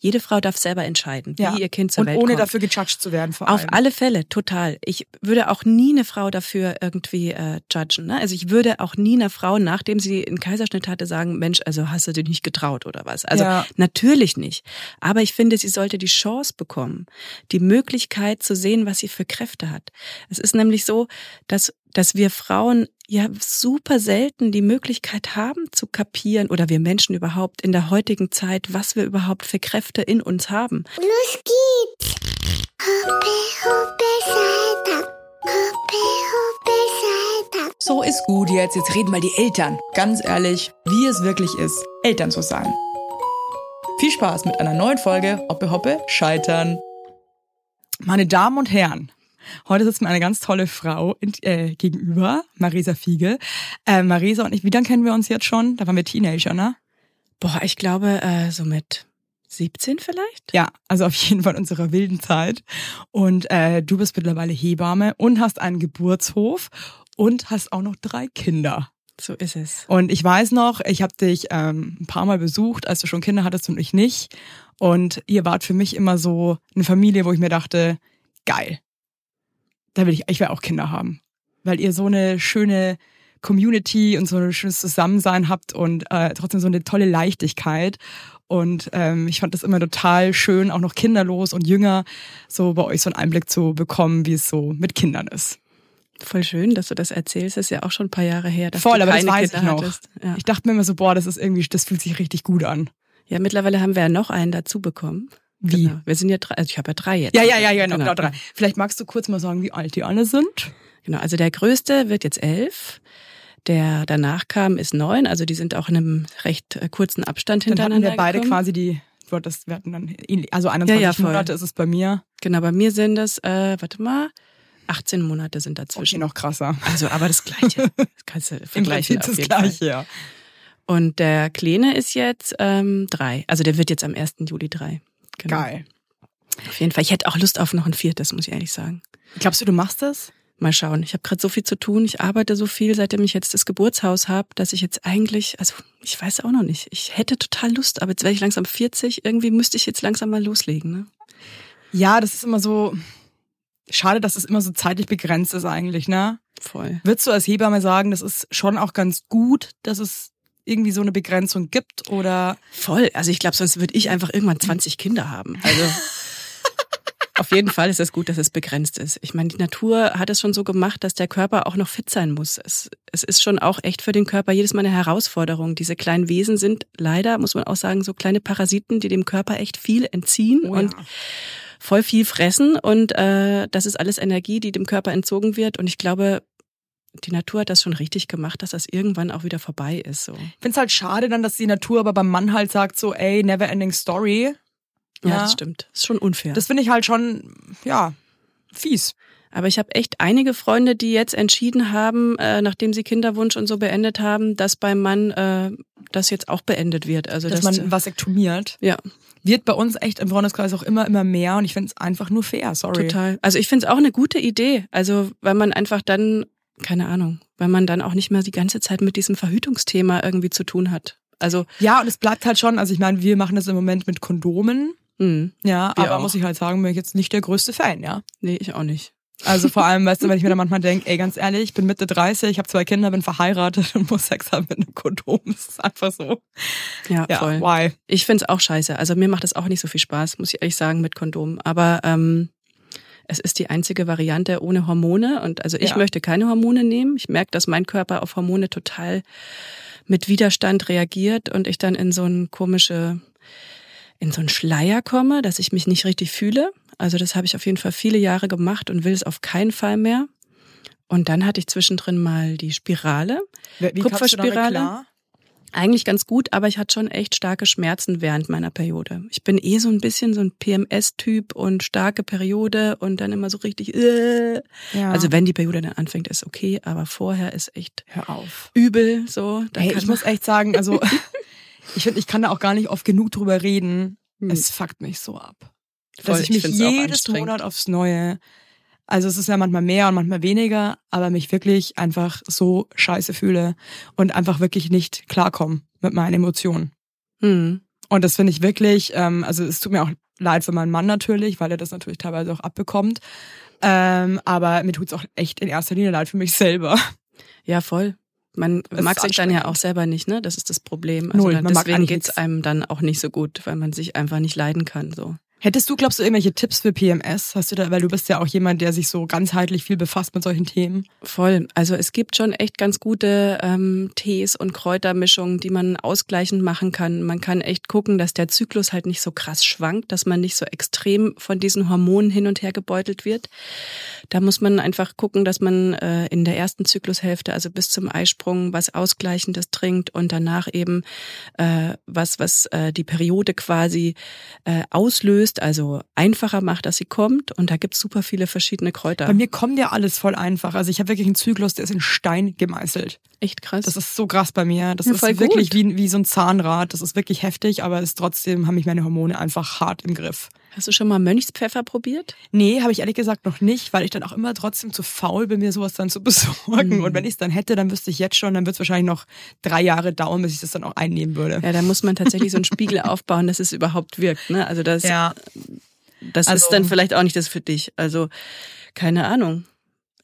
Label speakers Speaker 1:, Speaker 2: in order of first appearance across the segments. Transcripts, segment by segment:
Speaker 1: Jede Frau darf selber entscheiden, wie
Speaker 2: Ja.
Speaker 1: ihr Kind zur
Speaker 2: Und
Speaker 1: Welt
Speaker 2: ohne
Speaker 1: kommt.
Speaker 2: dafür gejudged zu werden vor
Speaker 1: Auf
Speaker 2: allem.
Speaker 1: alle Fälle, total. Ich würde auch nie eine Frau dafür irgendwie äh, judgen. Ne? Also ich würde auch nie einer Frau, nachdem sie einen Kaiserschnitt hatte, sagen, Mensch, also hast du dir nicht getraut oder was. Also
Speaker 2: Ja.
Speaker 1: natürlich nicht. Aber ich finde, sie sollte die Chance bekommen, die Möglichkeit zu sehen, was sie für Kräfte hat. Es ist nämlich so, dass, dass wir Frauen ja super selten die Möglichkeit haben zu kapieren oder wir Menschen überhaupt in der heutigen Zeit, was wir überhaupt für Kräfte in uns haben.
Speaker 3: Los geht's! Hoppe, hoppe, Seite. Hoppe, hoppe, Seite.
Speaker 2: So ist gut jetzt. Jetzt reden mal die Eltern. Ganz ehrlich, wie es wirklich ist, Eltern zu sein. Viel Spaß mit einer neuen Folge Hoppe Hoppe Scheitern. Meine Damen und Herren, heute sitzt mir eine ganz tolle Frau in, äh, gegenüber, Marisa Fiegel. Äh, Marisa und ich, wie lange kennen wir uns jetzt schon? Da waren wir Teenager, ne?
Speaker 1: Boah, ich glaube, äh, so mit 17 vielleicht?
Speaker 2: Ja, also auf jeden Fall unserer wilden Zeit. Und äh, du bist mittlerweile Hebamme und hast einen Geburtshof und hast auch noch drei Kinder.
Speaker 1: So ist es.
Speaker 2: Und ich weiß noch, ich habe dich ähm, ein paar Mal besucht, als du schon Kinder hattest und ich nicht. Und ihr wart für mich immer so eine Familie, wo ich mir dachte, geil. Da will ich, ich will auch Kinder haben. Weil ihr so eine schöne Community und so ein schönes Zusammensein habt und äh, trotzdem so eine tolle Leichtigkeit. Und ähm, ich fand das immer total schön, auch noch kinderlos und jünger, so bei euch so einen Einblick zu bekommen, wie es so mit Kindern ist.
Speaker 1: Voll schön, dass du das erzählst. Das ist ja auch schon ein paar Jahre her, dass
Speaker 2: Voll,
Speaker 1: du
Speaker 2: aber das weiß
Speaker 1: Kinder
Speaker 2: ich noch.
Speaker 1: Ja.
Speaker 2: Ich dachte mir immer so, boah, das ist irgendwie, das fühlt sich richtig gut an.
Speaker 1: ja, mittlerweile haben wir ja noch einen dazu bekommen.
Speaker 2: Wie?
Speaker 1: Genau. Wir sind ja drei, also ich habe ja drei jetzt.
Speaker 2: Ja, ja, ja, ja, genau, genau drei. Vielleicht magst du kurz mal sagen, wie alt die alle sind?
Speaker 1: Genau, also der größte wird jetzt elf. Der danach kam, ist neun. Also die sind auch in einem recht äh, kurzen Abstand
Speaker 2: Dann hatten
Speaker 1: hintereinander
Speaker 2: wir beide
Speaker 1: gekommen.
Speaker 2: quasi die, wir hatten dann ähnlich, also 21
Speaker 1: Ja, ja.
Speaker 2: Monate ist es bei mir.
Speaker 1: Genau, bei mir sind es, äh, warte mal, 18 Monate sind
Speaker 2: Okay,
Speaker 1: dazwischen.
Speaker 2: noch krasser.
Speaker 1: Also, aber das Gleiche. Das kannst du
Speaker 2: Im
Speaker 1: vergleichen.
Speaker 2: Prinzip
Speaker 1: auf
Speaker 2: das
Speaker 1: jeden Fall.
Speaker 2: Gleiche, ja.
Speaker 1: Und der Kleine ist jetzt ähm, drei. Also der wird jetzt am 1. Juli drei. Genau.
Speaker 2: Geil.
Speaker 1: Auf jeden Fall. Ich hätte auch Lust auf noch ein viertes, muss ich ehrlich sagen.
Speaker 2: Glaubst du, du machst das?
Speaker 1: Mal schauen. Ich habe gerade so viel zu tun. Ich arbeite so viel, seitdem ich jetzt das Geburtshaus habe, dass ich jetzt eigentlich, also ich weiß auch noch nicht. Ich hätte total Lust, aber jetzt werde ich langsam 40. Irgendwie müsste ich jetzt langsam mal loslegen. Ne?
Speaker 2: Ja, das ist immer so, schade, dass es immer so zeitlich begrenzt ist eigentlich, ne?
Speaker 1: Voll.
Speaker 2: Würdest du als Hebamme sagen, das ist schon auch ganz gut, dass es irgendwie so eine Begrenzung gibt oder?
Speaker 1: Voll. Also ich glaube, sonst würde ich einfach irgendwann 20 Kinder haben. Also auf jeden Fall ist es gut, dass es begrenzt ist. Ich meine, die Natur hat es schon so gemacht, dass der Körper auch noch fit sein muss. Es, es ist schon auch echt für den Körper jedes Mal eine Herausforderung. Diese kleinen Wesen sind leider, muss man auch sagen, so kleine Parasiten, die dem Körper echt viel entziehen
Speaker 2: Oh ja.
Speaker 1: und voll viel fressen. Und äh, das ist alles Energie, die dem Körper entzogen wird. Und ich glaube, die Natur hat das schon richtig gemacht, dass das irgendwann auch wieder vorbei ist. So.
Speaker 2: Ich find's halt schade dann, dass die Natur aber beim Mann halt sagt so, ey, never ending story.
Speaker 1: Ja,
Speaker 2: Ja.
Speaker 1: das stimmt. Ist schon unfair.
Speaker 2: Das finde ich halt schon, ja, fies.
Speaker 1: Aber ich habe echt einige Freunde, die jetzt entschieden haben, äh, nachdem sie Kinderwunsch und so beendet haben, dass beim Mann äh, das jetzt auch beendet wird. Also
Speaker 2: dass
Speaker 1: dass,
Speaker 2: man vasektomiert.
Speaker 1: ja
Speaker 2: Wird bei uns echt im Freundeskreis auch immer, immer mehr und ich finde es einfach nur fair, sorry.
Speaker 1: total. Also ich finde es auch eine gute Idee. Also weil man einfach dann keine Ahnung, weil man dann auch nicht mehr die ganze Zeit mit diesem Verhütungsthema irgendwie zu tun hat. Also
Speaker 2: Ja, und es bleibt halt schon, also ich meine, wir machen das im Moment mit Kondomen,
Speaker 1: mh,
Speaker 2: ja,
Speaker 1: Wir
Speaker 2: aber
Speaker 1: auch.
Speaker 2: muss ich halt sagen, bin ich jetzt nicht der größte Fan, ja.
Speaker 1: nee, ich auch nicht.
Speaker 2: Also vor allem, weißt du, wenn ich mir dann manchmal denke, ey, ganz ehrlich, ich bin Mitte 30, ich habe zwei Kinder, bin verheiratet und muss Sex haben mit einem Kondom. Das ist einfach so.
Speaker 1: Ja,
Speaker 2: Ja,
Speaker 1: voll.
Speaker 2: why?
Speaker 1: Ich find's auch scheiße. Also mir macht es auch nicht so viel Spaß, muss ich ehrlich sagen, mit Kondom. Aber ähm, es ist die einzige Variante ohne Hormone. Und also ich
Speaker 2: Ja.
Speaker 1: möchte keine Hormone nehmen. Ich merke, dass mein Körper auf Hormone total mit Widerstand reagiert und ich dann in so ein komische, in so einen Schleier komme, dass ich mich nicht richtig fühle. Also das habe ich auf jeden Fall viele Jahre gemacht und will es auf keinen Fall mehr. Und dann hatte ich zwischendrin mal die Spirale.
Speaker 2: Wie,
Speaker 1: Kupferspirale? Eigentlich ganz gut, aber ich hatte schon echt starke Schmerzen während meiner Periode. Ich bin eh so ein bisschen so ein PMS-Typ und starke Periode und dann immer so richtig. Äh.
Speaker 2: Ja.
Speaker 1: Also wenn die Periode dann anfängt, ist okay, aber vorher ist echt
Speaker 2: hör auf.
Speaker 1: übel. So.
Speaker 2: Hey, ich muss echt sagen, also ich finde, ich kann da auch gar nicht oft genug drüber reden.
Speaker 1: Hm.
Speaker 2: Es fuckt mich so ab.
Speaker 1: Voll,
Speaker 2: dass ich mich
Speaker 1: auch
Speaker 2: jedes. Monat aufs Neue, also es ist ja manchmal mehr und manchmal weniger, aber mich wirklich einfach so scheiße fühle und einfach wirklich nicht klarkomme mit meinen Emotionen.
Speaker 1: Hm.
Speaker 2: Und das finde ich wirklich, ähm, also es tut mir auch leid für meinen Mann natürlich, weil er das natürlich teilweise auch abbekommt. Ähm, aber mir tut's auch echt in erster Linie leid für mich selber.
Speaker 1: Ja, voll. Man
Speaker 2: Es
Speaker 1: mag sich dann ja auch selber nicht, ne? Das ist das Problem. Also
Speaker 2: Null,
Speaker 1: dann, deswegen geht's einem dann auch nicht so gut, weil man sich einfach nicht leiden kann. So.
Speaker 2: Hättest du, glaubst du, irgendwelche Tipps für PMS? Hast du da, weil du bist ja auch jemand, der sich so ganzheitlich viel befasst mit solchen Themen.
Speaker 1: Voll. Also es gibt schon echt ganz gute ähm, Tees und Kräutermischungen, die man ausgleichend machen kann. Man kann echt gucken, dass der Zyklus halt nicht so krass schwankt, dass man nicht so extrem von diesen Hormonen hin und her gebeutelt wird. Da muss man einfach gucken, dass man äh, in der ersten Zyklushälfte, also bis zum Eisprung, was Ausgleichendes trinkt und danach eben äh, was, was äh, die Periode quasi äh, auslöst, also einfacher macht, dass sie kommt. Und da gibt's super viele verschiedene Kräuter.
Speaker 2: Bei mir kommt ja alles voll einfach. Also ich habe wirklich einen Zyklus, der ist in Stein gemeißelt.
Speaker 1: echt krass.
Speaker 2: Das ist so krass bei mir. Das
Speaker 1: Ja,
Speaker 2: ist wirklich wie, wie so ein Zahnrad. Das ist wirklich heftig, aber es ist trotzdem haben mich meine Hormone einfach hart im Griff.
Speaker 1: Hast du schon mal Mönchspfeffer probiert?
Speaker 2: Nee, habe ich ehrlich gesagt noch nicht, weil ich dann auch immer trotzdem zu faul bin, mir sowas dann zu besorgen.
Speaker 1: Mhm.
Speaker 2: Und wenn ich es dann hätte, dann wüsste ich jetzt schon, dann wird es wahrscheinlich noch drei Jahre dauern, bis ich das dann auch einnehmen würde.
Speaker 1: Ja, da muss man tatsächlich so einen Spiegel aufbauen, dass es überhaupt wirkt. Ne? Also das,
Speaker 2: Ja,
Speaker 1: das
Speaker 2: also-
Speaker 1: ist dann vielleicht auch nicht das für dich. Also keine Ahnung.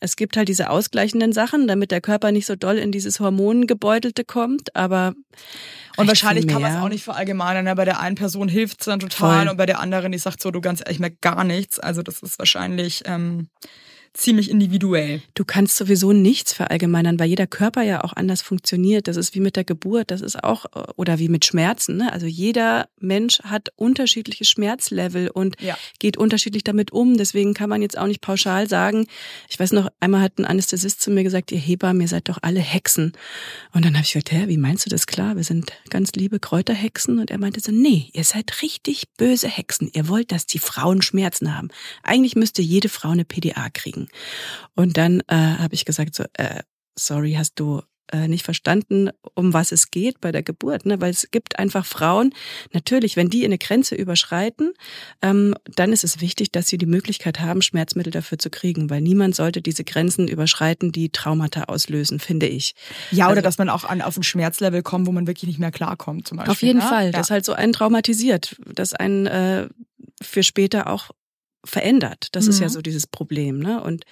Speaker 1: Es gibt halt diese ausgleichenden Sachen, damit der Körper nicht so doll in dieses Hormongebeutelte kommt, aber
Speaker 2: und wahrscheinlich kann man es auch nicht verallgemeinern. Ne? Bei der einen Person hilft es dann total
Speaker 1: Voll.
Speaker 2: und bei der anderen, die sagt so, du ganz ehrlich, ich merke gar nichts. Also das ist wahrscheinlich ähm, ziemlich individuell.
Speaker 1: Du kannst sowieso nichts verallgemeinern, weil jeder Körper ja auch anders funktioniert. Das ist wie mit der Geburt, das ist auch, äh, oder wie mit Schmerzen. Ne? Also jeder Mensch hat unterschiedliche Schmerzlevel und
Speaker 2: Ja.
Speaker 1: geht unterschiedlich damit um. Deswegen kann man jetzt auch nicht pauschal sagen, ich weiß noch, einmal hat ein Anästhesist zu mir gesagt, ihr Hebammen, ihr seid doch alle Hexen. Und dann habe ich gesagt, hä, wie meinst du das klar? Wir sind ganz liebe Kräuterhexen. Und er meinte so, nee, ihr seid richtig böse Hexen. Ihr wollt, dass die Frauen Schmerzen haben. Eigentlich müsste jede Frau eine PDA kriegen. Und dann äh, habe ich gesagt, so, äh, sorry, hast du äh, nicht verstanden, um was es geht bei der Geburt, ne? Weil es gibt einfach Frauen, natürlich, wenn die eine Grenze überschreiten, ähm, dann ist es wichtig, dass sie die Möglichkeit haben, Schmerzmittel dafür zu kriegen, weil niemand sollte diese Grenzen überschreiten, die Traumata auslösen, finde ich.
Speaker 2: Ja, oder
Speaker 1: Also-
Speaker 2: dass man auch an, auf ein Schmerzlevel kommt, wo man wirklich nicht mehr klarkommt, zum Beispiel.
Speaker 1: Auf jeden
Speaker 2: ne?
Speaker 1: Fall,
Speaker 2: Ja.
Speaker 1: das halt so einen traumatisiert, das einen äh, für später auch verändert. Das ist ja
Speaker 2: Mhm.
Speaker 1: so dieses Problem. Ne? Und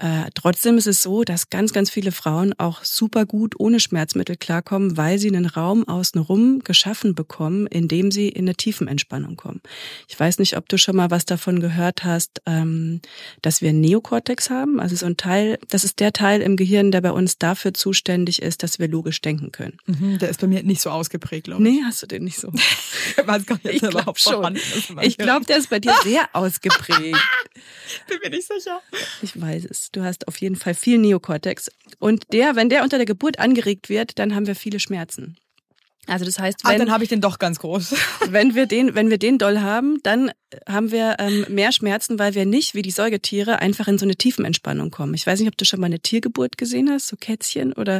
Speaker 1: äh, trotzdem ist es so, dass ganz, ganz viele Frauen auch super gut ohne Schmerzmittel klarkommen, weil sie einen Raum außenrum geschaffen bekommen, in dem sie in eine Tiefenentspannung kommen. Ich weiß nicht, ob du schon mal was davon gehört hast, ähm, dass wir einen Neokortex haben. Also so ein Teil, das ist der Teil im Gehirn, der bei uns dafür zuständig ist, dass wir logisch denken können.
Speaker 2: Mhm, der ist bei mir nicht so ausgeprägt, glaube ich.
Speaker 1: Nee, hast du den nicht so?
Speaker 2: Ich weiß gar nicht, ob
Speaker 1: Ich
Speaker 2: der
Speaker 1: glaub
Speaker 2: überhaupt
Speaker 1: schon. Ich glaube, der ist bei dir sehr ausgeprägt.
Speaker 2: Bin mir nicht sicher.
Speaker 1: Ich weiß es. Du hast auf jeden Fall viel Neokortex. Und der, wenn der unter der Geburt angeregt wird, dann haben wir viele Schmerzen. Also das heißt,
Speaker 2: Ah,
Speaker 1: wenn,
Speaker 2: dann habe ich den doch ganz groß.
Speaker 1: wenn wir den, wenn wir den doll haben, dann haben wir ähm, mehr Schmerzen, weil wir nicht wie die Säugetiere einfach in so eine Tiefenentspannung kommen. Ich weiß nicht, ob du schon mal eine Tiergeburt gesehen hast, so Kätzchen oder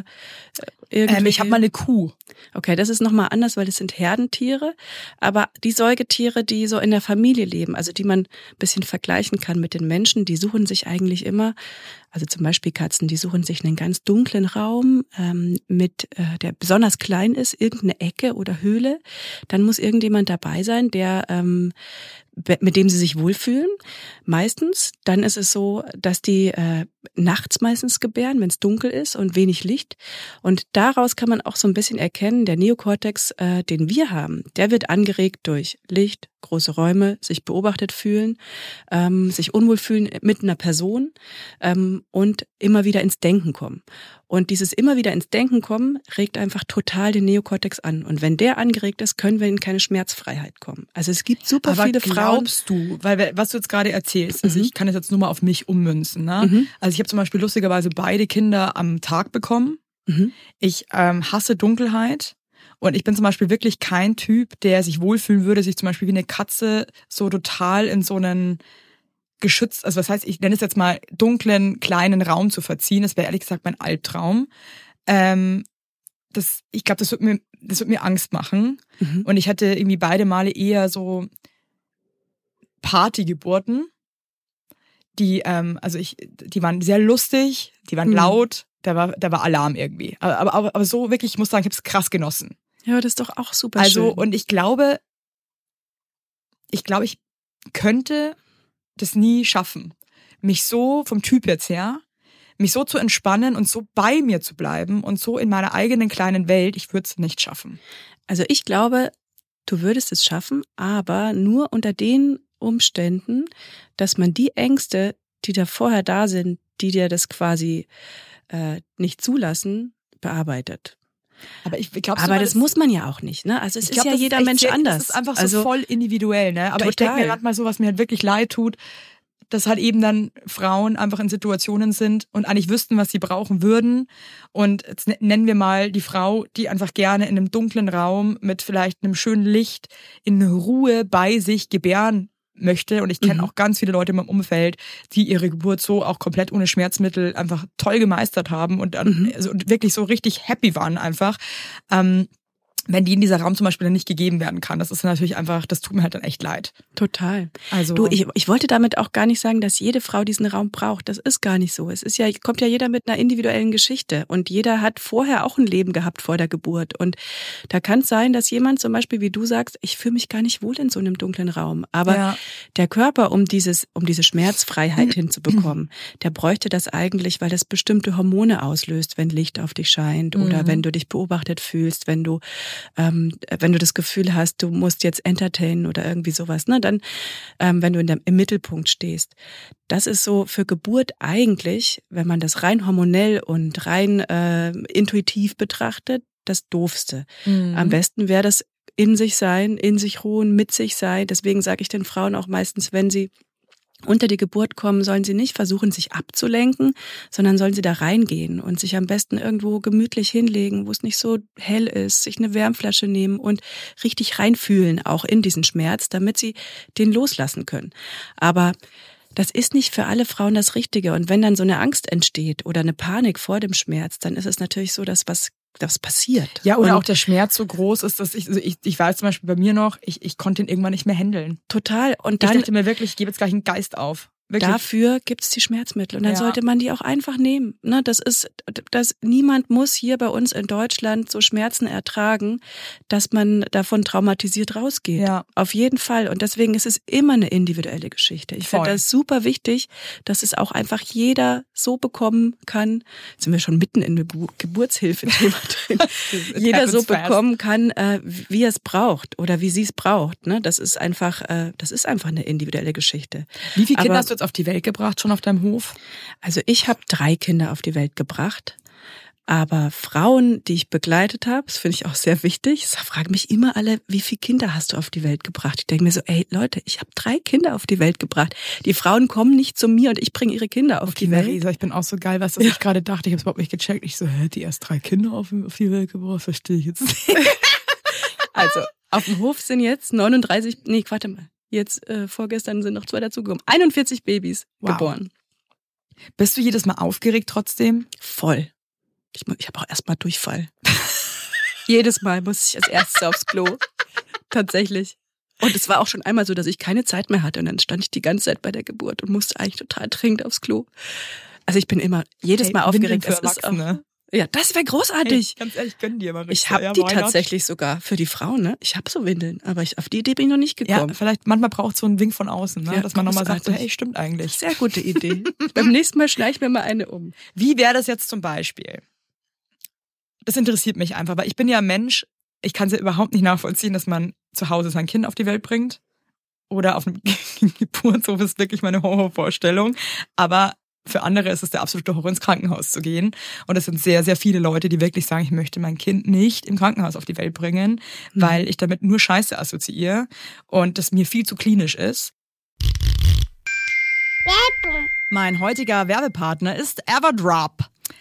Speaker 1: äh, irgendwie.
Speaker 2: Ähm, ich habe mal eine Kuh.
Speaker 1: Okay, das ist nochmal anders, weil das sind Herdentiere. Aber die Säugetiere, die so in der Familie leben, also die man ein bisschen vergleichen kann mit den Menschen, die suchen sich eigentlich immer, also zum Beispiel Katzen, die suchen sich einen ganz dunklen Raum, ähm, mit, äh, der besonders klein ist, irgendeine Ecke oder Höhle. Dann muss irgendjemand dabei sein, der ähm, mit dem sie sich wohlfühlen. Meistens. Dann ist es so, dass die äh, nachts meistens gebären, wenn es dunkel ist und wenig Licht. Und daraus kann man auch so ein bisschen erkennen, der Neokortex, äh, den wir haben, der wird angeregt durch Licht, große Räume, sich beobachtet fühlen, ähm, sich unwohl fühlen mit einer Person ähm, und immer wieder ins Denken kommen. Und dieses immer wieder ins Denken kommen regt einfach total den Neokortex an. Und wenn der angeregt ist, können wir in keine Schmerzfreiheit kommen. Also es gibt super
Speaker 2: Aber
Speaker 1: viele Frauen.
Speaker 2: glaubst du, weil was du jetzt gerade erzählst, also
Speaker 1: Mhm.
Speaker 2: ich kann es jetzt nur mal auf mich ummünzen. Ne?
Speaker 1: Mhm.
Speaker 2: Also ich habe zum Beispiel lustigerweise beide Kinder am Tag bekommen.
Speaker 1: Mhm.
Speaker 2: Ich ähm, hasse Dunkelheit. Und ich bin zum Beispiel wirklich kein Typ, der sich wohlfühlen würde, sich zum Beispiel wie eine Katze so total in so einen geschützt, also was heißt, ich nenne es jetzt mal dunklen, kleinen Raum zu verziehen. Das wäre ehrlich gesagt mein Albtraum. Ähm, das, ich glaube, das wird mir, das wird mir Angst machen.
Speaker 1: Mhm.
Speaker 2: Und ich hatte irgendwie beide Male eher so Partygeburten, die, ähm, also ich, die waren sehr lustig, die waren
Speaker 1: Mhm.
Speaker 2: laut, da war, da war Alarm irgendwie. Aber, aber, aber so wirklich, ich muss sagen, ich habe es krass genossen.
Speaker 1: Ja, das ist doch auch super
Speaker 2: Also,
Speaker 1: schön.
Speaker 2: und ich glaube, ich glaube, ich könnte das nie schaffen, mich so vom Typ jetzt her, mich so zu entspannen und so bei mir zu bleiben und so in meiner eigenen kleinen Welt, ich würde es nicht schaffen.
Speaker 1: Also ich glaube, du würdest es schaffen, aber nur unter den Umständen, dass man die Ängste, die da vorher da sind, die dir das quasi äh, nicht zulassen, bearbeitet.
Speaker 2: Aber ich glaube,
Speaker 1: Aber das muss man ja auch nicht, ne? Also es ist
Speaker 2: glaub,
Speaker 1: ja
Speaker 2: das
Speaker 1: jeder
Speaker 2: echt
Speaker 1: Mensch
Speaker 2: sehr,
Speaker 1: anders.
Speaker 2: Das ist einfach so
Speaker 1: also,
Speaker 2: voll individuell, ne? Aber ich denke mir
Speaker 1: Total.
Speaker 2: gerade mal so, was mir halt wirklich leid tut, dass halt eben dann Frauen einfach in Situationen sind und eigentlich wüssten, was sie brauchen würden. Und jetzt ne- nennen wir mal die Frau, die einfach gerne in einem dunklen Raum mit vielleicht einem schönen Licht in Ruhe bei sich gebären möchte. Und ich kenne
Speaker 1: Mhm.
Speaker 2: auch ganz viele Leute in meinem Umfeld, die ihre Geburt so auch komplett ohne Schmerzmittel einfach toll gemeistert haben und, dann,
Speaker 1: Mhm.
Speaker 2: also, und wirklich so richtig happy waren einfach. Ähm, wenn die in dieser Raum zum Beispiel dann nicht gegeben werden kann. Das ist natürlich einfach, das tut mir halt dann echt leid.
Speaker 1: Total.
Speaker 2: Also
Speaker 1: Du, ich, ich wollte damit auch gar nicht sagen, dass jede Frau diesen Raum braucht. Das ist gar nicht so. Es ist ja, kommt ja jeder mit einer individuellen Geschichte und jeder hat vorher auch ein Leben gehabt vor der Geburt. Und da kann es sein, dass jemand zum Beispiel, wie du sagst, ich fühle mich gar nicht wohl in so einem dunklen Raum. Aber
Speaker 2: Ja.
Speaker 1: der Körper, um dieses, um diese Schmerzfreiheit hinzubekommen, der bräuchte das eigentlich, weil das bestimmte Hormone auslöst, wenn Licht auf dich scheint oder
Speaker 2: Mhm.
Speaker 1: wenn du dich beobachtet fühlst, wenn du, ähm, wenn du das Gefühl hast, du musst jetzt entertainen oder irgendwie sowas, ne? Dann, ähm, wenn du in der, im Mittelpunkt stehst. Das ist so für Geburt eigentlich, wenn man das rein hormonell und rein äh, intuitiv betrachtet, das Doofste.
Speaker 2: Mhm.
Speaker 1: Am besten wäre das in sich sein, in sich ruhen, mit sich sein. Deswegen sage ich den Frauen auch meistens, wenn sie unter die Geburt kommen, sollen sie nicht versuchen, sich abzulenken, sondern sollen sie da reingehen und sich am besten irgendwo gemütlich hinlegen, wo es nicht so hell ist, sich eine Wärmflasche nehmen und richtig reinfühlen, auch in diesen Schmerz, damit sie den loslassen können. Aber das ist nicht für alle Frauen das Richtige. Und wenn dann so eine Angst entsteht oder eine Panik vor dem Schmerz, dann ist es natürlich so, dass was das passiert.
Speaker 2: Ja, oder
Speaker 1: Und
Speaker 2: auch der Schmerz so groß ist, dass ich, also ich, ich weiß zum Beispiel bei mir noch, ich, ich konnte ihn irgendwann nicht mehr handeln.
Speaker 1: total. Und
Speaker 2: Ich
Speaker 1: dann
Speaker 2: dachte mir wirklich, ich gebe jetzt gleich einen Geist auf. Wirklich.
Speaker 1: Dafür gibt es die Schmerzmittel und dann
Speaker 2: Ja.
Speaker 1: sollte man die auch einfach nehmen. Ne, das ist, das niemand muss hier bei uns in Deutschland so Schmerzen ertragen, dass man davon traumatisiert rausgeht.
Speaker 2: Ja.
Speaker 1: Auf jeden Fall. Und deswegen ist es immer eine individuelle Geschichte. Ich finde das super wichtig, dass es auch einfach jeder so bekommen kann. Jetzt sind wir schon mitten in der Gebu- Geburtshilfe-Thema drin. Jeder so bekommen kann, äh, wie er es braucht oder wie sie es braucht. Ne? Das ist einfach, äh, das ist einfach eine individuelle Geschichte.
Speaker 2: Wie viele Kinder
Speaker 1: Aber-
Speaker 2: hast du jetzt auf die Welt gebracht, schon auf deinem Hof?
Speaker 1: Also ich habe drei Kinder auf die Welt gebracht. Aber Frauen, die ich begleitet habe, das finde ich auch sehr wichtig. Fragen mich immer alle, wie viele Kinder hast du auf die Welt gebracht? Ich denke mir so, ey Leute, ich habe drei Kinder auf die Welt gebracht. Die Frauen kommen nicht zu mir und ich bringe ihre Kinder auf, die, Welt.
Speaker 2: Marisa, ich bin auch so geil, was das ich gerade dachte. Ich habe es überhaupt nicht gecheckt. Ich so, hä, die erst drei Kinder auf, auf die Welt gebracht, verstehe ich jetzt nicht.
Speaker 1: Also auf dem Hof sind jetzt 39, nee, warte mal. Jetzt äh, vorgestern sind noch zwei dazugekommen. 41 Babys
Speaker 2: Wow.
Speaker 1: geboren.
Speaker 2: Bist du jedes Mal aufgeregt trotzdem?
Speaker 1: Voll. Ich, ich habe auch erstmal Durchfall. Jedes Mal muss ich als erstes aufs Klo. Tatsächlich. Und es war auch schon einmal so, dass ich keine Zeit mehr hatte. Und dann stand ich die ganze Zeit bei der Geburt und musste eigentlich total dringend aufs Klo. Also ich bin immer jedes Mal aufgeregt. Es ist auch. Ja, das wäre großartig.
Speaker 2: Hey, ganz ehrlich, gönn dir mal.
Speaker 1: ich habe die tatsächlich sogar für die Frauen. Ne? Ich habe so Windeln, aber ich, auf die Idee bin ich noch nicht
Speaker 2: Ja,
Speaker 1: gekommen.
Speaker 2: vielleicht manchmal braucht so ein Wink von außen, ne?
Speaker 1: Ja,
Speaker 2: dass man nochmal sagt, so, hey, stimmt eigentlich.
Speaker 1: Sehr gute Idee. Beim nächsten Mal schneide ich mir mal eine um.
Speaker 2: Wie wäre das jetzt zum Beispiel? Das interessiert mich einfach, weil ich bin ja ein Mensch, ich kann es ja überhaupt nicht nachvollziehen, dass man zu Hause sein Kind auf die Welt bringt. Oder auf einem Geburtshof ist wirklich meine Horrorvorstellung. Aber für andere ist es der absolute Horror, ins Krankenhaus zu gehen. Und es sind sehr, sehr viele Leute, die wirklich sagen, ich möchte mein Kind nicht im Krankenhaus auf die Welt bringen,
Speaker 1: Mhm.
Speaker 2: weil ich damit nur Scheiße assoziiere und das mir viel zu klinisch ist. Mein heutiger Werbepartner ist Everdrop.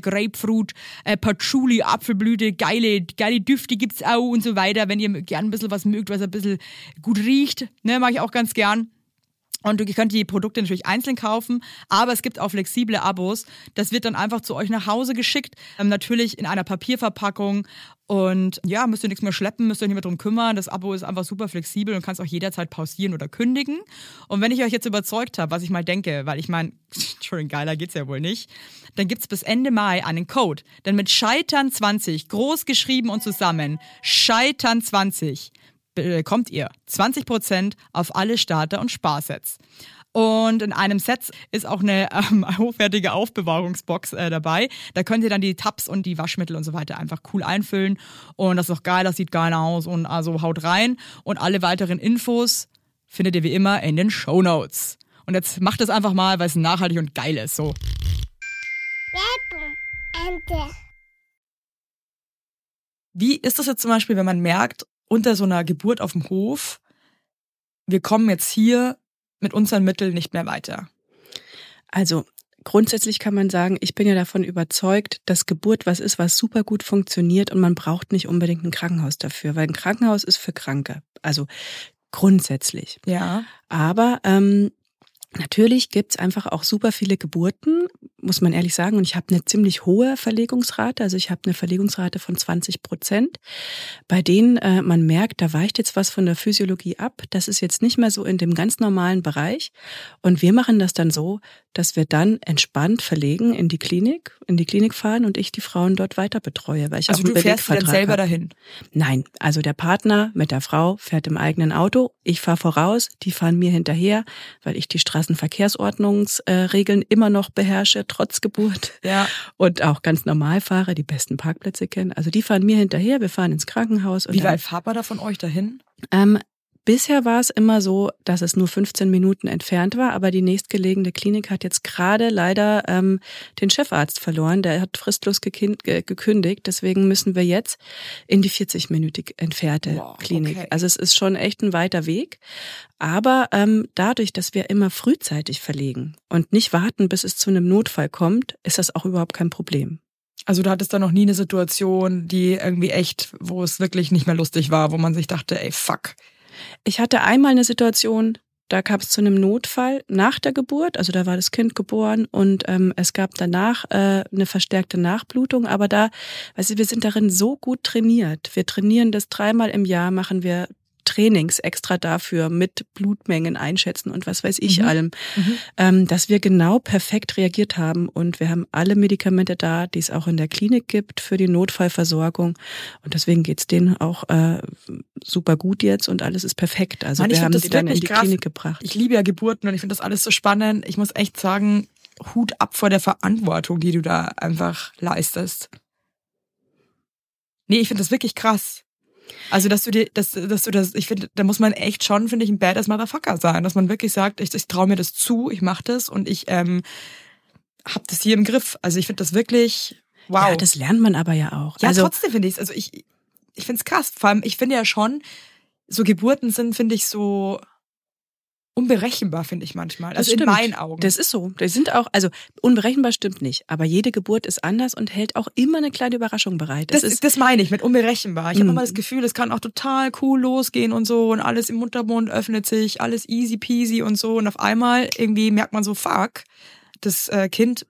Speaker 2: Grapefruit, äh, Patchouli, Apfelblüte, geile, geile Düfte gibt's auch und so weiter. Wenn ihr gern ein bisschen was mögt, was ein bisschen gut riecht, ne, mache ich auch ganz gern. Und ihr könnt die Produkte natürlich einzeln kaufen, aber es gibt auch flexible Abos. Das wird dann einfach zu euch nach Hause geschickt, ähm, natürlich in einer Papierverpackung. Und ja, müsst ihr nichts mehr schleppen, müsst ihr nicht mehr drum kümmern. Das Abo ist einfach super flexibel und kannst auch jederzeit pausieren oder kündigen. Und wenn ich euch jetzt überzeugt habe, was ich mal denke, weil ich meine, Entschuldigung, geiler geht's ja wohl nicht, dann gibt's bis Ende Mai einen Code. Denn mit Scheitern 20, groß geschrieben und zusammen, Scheitern 20, bekommt ihr 20% auf alle Starter- und Sparsets. Und in einem Set ist auch eine ähm, hochwertige Aufbewahrungsbox äh, dabei. Da könnt ihr dann die Tabs und die Waschmittel und so weiter einfach cool einfüllen. Und das ist auch geil, das sieht geil aus und also haut rein. Und alle weiteren Infos findet ihr wie immer in den Show Notes. Und jetzt macht es einfach mal, weil es nachhaltig und geil ist. So. Wie ist das jetzt zum Beispiel, wenn man merkt, unter so einer Geburt auf dem Hof, wir kommen jetzt hier mit unseren Mitteln nicht mehr weiter?
Speaker 1: Also grundsätzlich kann man sagen, ich bin ja davon überzeugt, dass Geburt was ist, was super gut funktioniert und man braucht nicht unbedingt ein Krankenhaus dafür, weil ein Krankenhaus ist für Kranke. Also grundsätzlich.
Speaker 2: Ja.
Speaker 1: Aber ähm, Natürlich gibt's einfach auch super viele Geburten, muss man ehrlich sagen. Und ich habe eine ziemlich hohe Verlegungsrate. Also ich habe eine Verlegungsrate von 20 Prozent, bei denen äh, man merkt, da weicht jetzt was von der Physiologie ab. Das ist jetzt nicht mehr so in dem ganz normalen Bereich. Und wir machen das dann so, dass wir dann entspannt verlegen in die Klinik, in die Klinik fahren und ich die Frauen dort weiter betreue. Weil ich
Speaker 2: Also
Speaker 1: auch
Speaker 2: du fährst dann selber
Speaker 1: hab.
Speaker 2: dahin.
Speaker 1: Nein, also der Partner mit der Frau fährt im eigenen Auto, ich fahre voraus, die fahren mir hinterher, weil ich die Straßenverkehrsordnungsregeln immer noch beherrsche, trotz Geburt
Speaker 2: Ja.
Speaker 1: und auch ganz normal fahre, die besten Parkplätze kennen. Also die fahren mir hinterher, wir fahren ins Krankenhaus. Und
Speaker 2: Wie weit fahrt man da von euch dahin?
Speaker 1: ähm, Bisher war es immer so, dass es nur 15 Minuten entfernt war, aber die nächstgelegene Klinik hat jetzt gerade leider ähm, den Chefarzt verloren. Der hat fristlos gekündigt. Deswegen müssen wir jetzt in die 40-minütig entfernte
Speaker 2: Wow,
Speaker 1: Klinik.
Speaker 2: okay.
Speaker 1: Also es ist schon echt ein weiter Weg. Aber ähm, dadurch, dass wir immer frühzeitig verlegen und nicht warten, bis es zu einem Notfall kommt, ist das auch überhaupt kein Problem.
Speaker 2: Also du hattest da noch nie eine Situation, die irgendwie echt, wo es wirklich nicht mehr lustig war, wo man sich dachte, ey, fuck.
Speaker 1: Ich hatte einmal eine Situation, da kam es zu einem Notfall nach der Geburt, also da war das Kind geboren und ähm, es gab danach äh, eine verstärkte Nachblutung, aber da, weißt du, wir sind darin so gut trainiert. Wir trainieren das dreimal im Jahr, machen wir Trainings extra dafür mit Blutmengen einschätzen und was weiß ich
Speaker 2: Mhm.
Speaker 1: allem, ähm, dass wir genau perfekt reagiert haben und wir haben alle Medikamente da, die es auch in der Klinik gibt für die Notfallversorgung und deswegen geht's denen auch äh, super gut jetzt und alles ist perfekt. Also
Speaker 2: Mann, ich
Speaker 1: wir haben
Speaker 2: das
Speaker 1: sie dann in die
Speaker 2: krass.
Speaker 1: Klinik gebracht.
Speaker 2: Ich liebe ja Geburten und ich finde das alles so spannend. Ich muss echt sagen, Hut ab vor der Verantwortung, die du da einfach leistest. Nee, ich finde das wirklich krass. Also, dass du dir, dass, dass du das, ich finde, da muss man echt schon, finde ich, ein badass Motherfucker sein, dass man wirklich sagt, ich, ich traue mir das zu, ich mache das und ich ähm, hab das hier im Griff. Also ich finde das wirklich, wow.
Speaker 1: Ja, das lernt man aber ja auch.
Speaker 2: Ja,
Speaker 1: also
Speaker 2: trotzdem finde ich es. Also ich, ich finde es krass. Vor allem, ich finde ja schon, so Geburten sind, finde ich, so unberechenbar, finde ich manchmal.
Speaker 1: Das
Speaker 2: Also in
Speaker 1: stimmt.
Speaker 2: meinen Augen.
Speaker 1: Das ist so. Das sind auch, also unberechenbar stimmt nicht, aber jede Geburt ist anders und hält auch immer eine kleine Überraschung bereit. Das,
Speaker 2: das,
Speaker 1: ist
Speaker 2: das meine ich mit unberechenbar. Ich habe
Speaker 1: Mm.
Speaker 2: immer das Gefühl, es kann auch total cool losgehen und so und alles im Muttermund öffnet sich, alles easy peasy und so und auf einmal irgendwie merkt man so, fuck, das äh, Kind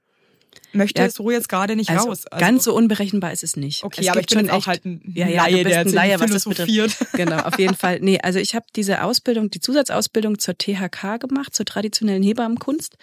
Speaker 2: möchte
Speaker 1: Ja,
Speaker 2: so jetzt gerade nicht
Speaker 1: Also,
Speaker 2: raus. Also,
Speaker 1: ganz so unberechenbar ist es nicht.
Speaker 2: Okay,
Speaker 1: es
Speaker 2: aber ich bin
Speaker 1: schon
Speaker 2: auch halt ein
Speaker 1: ja, ja,
Speaker 2: Laie, der
Speaker 1: ein Laie, was das betrifft. Genau, auf jeden Fall. Nee, also ich habe diese Ausbildung, die Zusatzausbildung zur THK gemacht, zur traditionellen Hebammenkunst.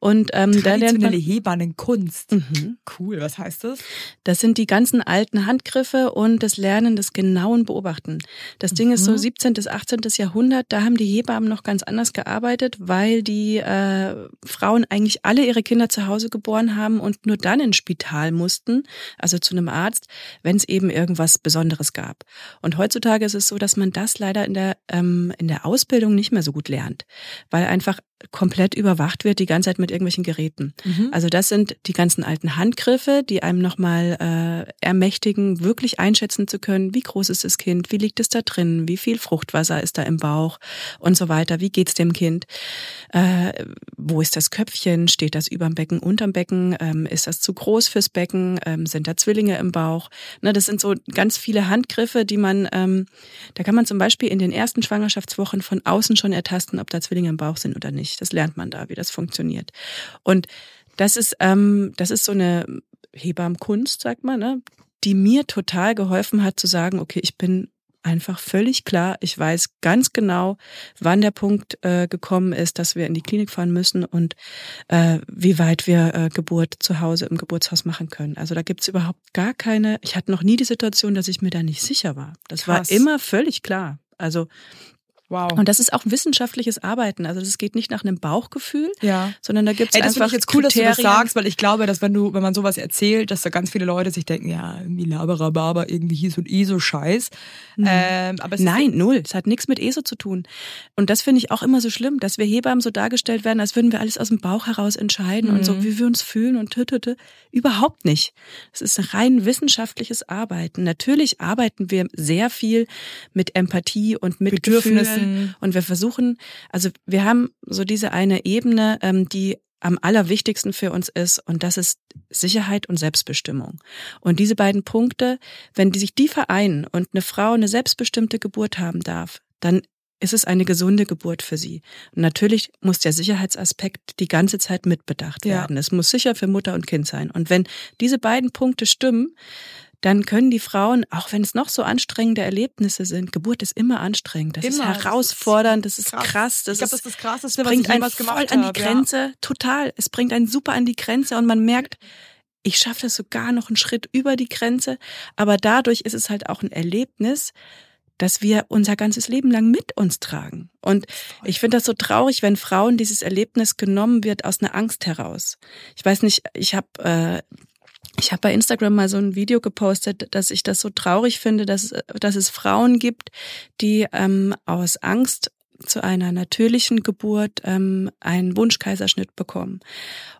Speaker 1: Und ähm, da lernt
Speaker 2: Traditionelle
Speaker 1: man,
Speaker 2: Hebammenkunst.
Speaker 1: Mhm.
Speaker 2: Cool, was heißt das?
Speaker 1: das sind die ganzen alten Handgriffe und das Lernen des genauen Beobachten. Das Ding ist so
Speaker 2: Mhm.
Speaker 1: 17. bis 18. Jahrhundert, da haben die Hebammen noch ganz anders gearbeitet, weil die äh, Frauen eigentlich alle ihre Kinder zu Hause geboren haben und nur dann ins Spital mussten, also zu einem Arzt, wenn es eben irgendwas Besonderes gab. Und heutzutage ist es so, dass man das leider in der ähm, in der Ausbildung nicht mehr so gut lernt, weil einfach komplett überwacht wird die ganze Zeit mit irgendwelchen Geräten.
Speaker 2: Mhm.
Speaker 1: Also das sind die ganzen alten Handgriffe, die einem nochmal äh, ermächtigen, wirklich einschätzen zu können, wie groß ist das Kind, wie liegt es da drin, wie viel Fruchtwasser ist da im Bauch und so weiter, wie geht's dem Kind, äh, wo ist das Köpfchen, steht das überm Becken, unterm Becken, ähm, ist das zu groß fürs Becken, ähm, sind da Zwillinge im Bauch. Ne, das sind so ganz viele Handgriffe, die man, ähm, da kann man zum Beispiel in den ersten Schwangerschaftswochen von außen schon ertasten, ob da Zwillinge im Bauch sind oder nicht. Das lernt man da, wie das funktioniert. Und das ist, ähm, das ist so eine Hebammenkunst, sagt man, ne? die mir total geholfen hat zu sagen, okay, ich bin einfach völlig klar, ich weiß ganz genau, wann der Punkt äh, gekommen ist, dass wir in die Klinik fahren müssen und äh, wie weit wir äh, Geburt zu Hause im Geburtshaus machen können. Also da gibt's überhaupt gar keine, ich hatte noch nie die Situation, dass ich mir da nicht sicher war. Das
Speaker 2: Krass.
Speaker 1: war immer völlig klar. Also
Speaker 2: Wow.
Speaker 1: und das ist auch wissenschaftliches Arbeiten. Also das geht nicht nach einem Bauchgefühl,
Speaker 2: ja.
Speaker 1: sondern da
Speaker 2: das finde
Speaker 1: einfach
Speaker 2: ich jetzt cool, dass du das
Speaker 1: Kriterien.
Speaker 2: sagst, weil ich glaube, dass wenn du, wenn man sowas erzählt, dass da ganz viele Leute sich denken, ja, irgendwie Laberababa, irgendwie hieß und eh so Scheiß. Ähm, aber es
Speaker 1: Nein, null. Es hat nichts mit ESO zu tun. Und das finde ich auch immer so schlimm, dass wir Hebammen so dargestellt werden, als würden wir alles aus dem Bauch heraus entscheiden und
Speaker 2: Mhm.
Speaker 1: so, wie wir uns fühlen und tütete. Überhaupt nicht. Es ist ein rein wissenschaftliches Arbeiten. Natürlich arbeiten wir sehr viel mit Empathie und Mitgefühl.
Speaker 2: Bedürfnissen.
Speaker 1: Und wir versuchen, also wir haben so diese eine Ebene, ähm, die am allerwichtigsten für uns ist und das ist Sicherheit und Selbstbestimmung. Und diese beiden Punkte, wenn die sich die vereinen und eine Frau eine selbstbestimmte Geburt haben darf, dann ist es eine gesunde Geburt für sie. Und natürlich muss der Sicherheitsaspekt die ganze Zeit mitbedacht
Speaker 2: Ja.
Speaker 1: werden. Es muss sicher für Mutter und Kind sein. Und wenn diese beiden Punkte stimmen, dann können die Frauen, auch wenn es noch so anstrengende Erlebnisse sind, Geburt ist immer anstrengend, das ist
Speaker 2: Immer, ist
Speaker 1: herausfordernd, das ist
Speaker 2: krass.
Speaker 1: krass, das
Speaker 2: ich glaube,
Speaker 1: ist
Speaker 2: das ist das Krasseste, was
Speaker 1: bringt
Speaker 2: ich
Speaker 1: einen
Speaker 2: jemals
Speaker 1: voll
Speaker 2: gemacht
Speaker 1: an die
Speaker 2: habe.
Speaker 1: Grenze, total. Es bringt einen super an die Grenze und man merkt, ich schaffe das sogar noch einen Schritt über die Grenze, aber dadurch ist es halt auch ein Erlebnis, dass wir unser ganzes Leben lang mit uns tragen. Und ich finde das so traurig, wenn Frauen dieses Erlebnis genommen wird aus einer Angst heraus. Ich weiß nicht, ich habe äh, ich habe bei Instagram mal so ein Video gepostet, dass ich das so traurig finde, dass, dass es Frauen gibt, die ähm, aus Angst zu einer natürlichen Geburt ähm, einen Wunschkaiserschnitt bekommen.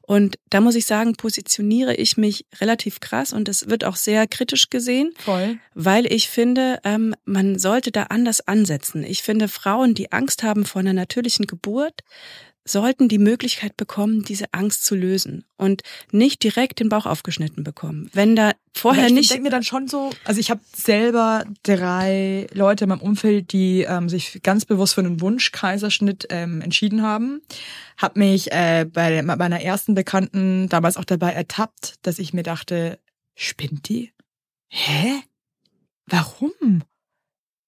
Speaker 1: Und da muss ich sagen, positioniere ich mich relativ krass und es wird auch sehr kritisch gesehen,
Speaker 2: Voll.
Speaker 1: weil ich finde, ähm, man sollte da anders ansetzen. Ich finde, Frauen, die Angst haben vor einer natürlichen Geburt, sollten die Möglichkeit bekommen, diese Angst zu lösen und nicht direkt den Bauch aufgeschnitten bekommen. Wenn da vorher
Speaker 2: ich
Speaker 1: nicht
Speaker 2: denke mir dann schon so, also ich habe selber drei Leute in meinem Umfeld, die ähm, sich ganz bewusst für einen Wunschkaiserschnitt ähm, entschieden haben. Hab mich äh, bei meiner ersten Bekannten damals auch dabei ertappt, dass ich mir dachte, spinnt die? Hä? Warum?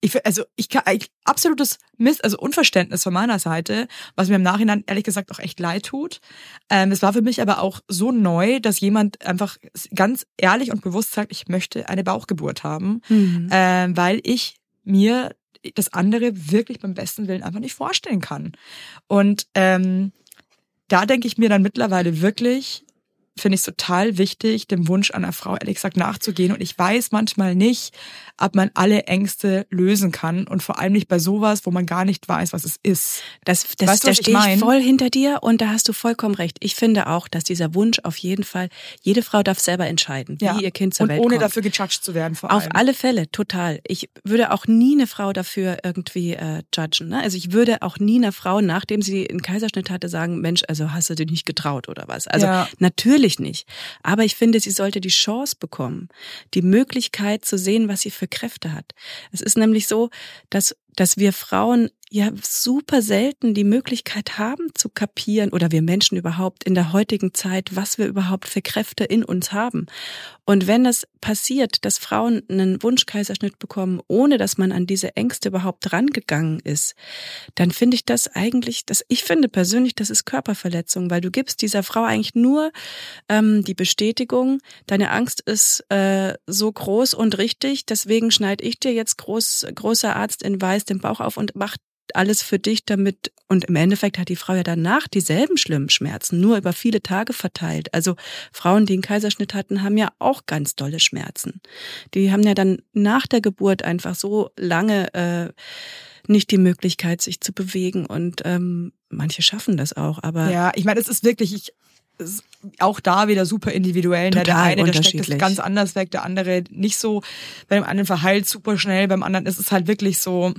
Speaker 2: Ich, also ich kann ich, absolutes Mist, also Unverständnis von meiner Seite, was mir im Nachhinein ehrlich gesagt auch echt leid tut. Ähm, es war für mich aber auch so neu, dass jemand einfach ganz ehrlich und bewusst sagt, ich möchte eine Bauchgeburt haben,
Speaker 1: Mhm.
Speaker 2: ähm, weil ich mir das andere wirklich beim besten Willen einfach nicht vorstellen kann. Und ähm, da denke ich mir dann mittlerweile wirklich, finde ich es total wichtig, dem Wunsch einer Frau ehrlich gesagt nachzugehen. Und ich weiß manchmal nicht, ob man alle Ängste lösen kann und vor allem nicht bei sowas, wo man gar nicht weiß, was es ist.
Speaker 1: Das, das,
Speaker 2: Weißt du,
Speaker 1: da
Speaker 2: ich
Speaker 1: stehe ich
Speaker 2: mein?
Speaker 1: voll hinter dir und da hast du vollkommen recht. Ich finde auch, dass dieser Wunsch auf jeden Fall, jede Frau darf selber entscheiden, wie ihr Kind zur
Speaker 2: und
Speaker 1: Welt
Speaker 2: ohne
Speaker 1: kommt.
Speaker 2: dafür gejudged zu werden vor
Speaker 1: Auf
Speaker 2: allem.
Speaker 1: alle Fälle, total. Ich würde auch nie eine Frau dafür irgendwie äh, judgen. Ne? Also ich würde auch nie einer Frau, nachdem sie einen Kaiserschnitt hatte, sagen, Mensch, also hast du dir nicht getraut oder was. Also
Speaker 2: Ja.
Speaker 1: natürlich nicht. Aber ich finde, sie sollte die Chance bekommen, die Möglichkeit zu sehen, was sie für Kräfte hat. Es ist nämlich so, dass, dass wir Frauen ja super selten die Möglichkeit haben zu kapieren oder wir Menschen überhaupt in der heutigen Zeit, was wir überhaupt für Kräfte in uns haben. Und wenn das passiert, dass Frauen einen Wunschkaiserschnitt bekommen, ohne dass man an diese Ängste überhaupt rangegangen ist, dann finde ich das eigentlich, das, ich finde persönlich, das ist Körperverletzung, weil du gibst dieser Frau eigentlich nur ähm, die Bestätigung, deine Angst ist äh, so groß und richtig, deswegen schneide ich dir jetzt groß, großer Arzt in Weiß den Bauch auf und mach alles für dich damit. Und im Endeffekt hat die Frau ja danach dieselben schlimmen Schmerzen, nur über viele Tage verteilt. Also Frauen, die einen Kaiserschnitt hatten, haben ja auch ganz dolle Schmerzen. Die haben ja dann nach der Geburt einfach so lange äh, nicht die Möglichkeit, sich zu bewegen. Und ähm, manche schaffen das auch. Aber
Speaker 2: ja, ich meine, es ist wirklich, ich, auch da wieder super individuell. Ne? Der eine, der steckt es ganz anders weg, der andere nicht so. Bei dem einen verheilt super schnell, beim anderen ist es halt wirklich so,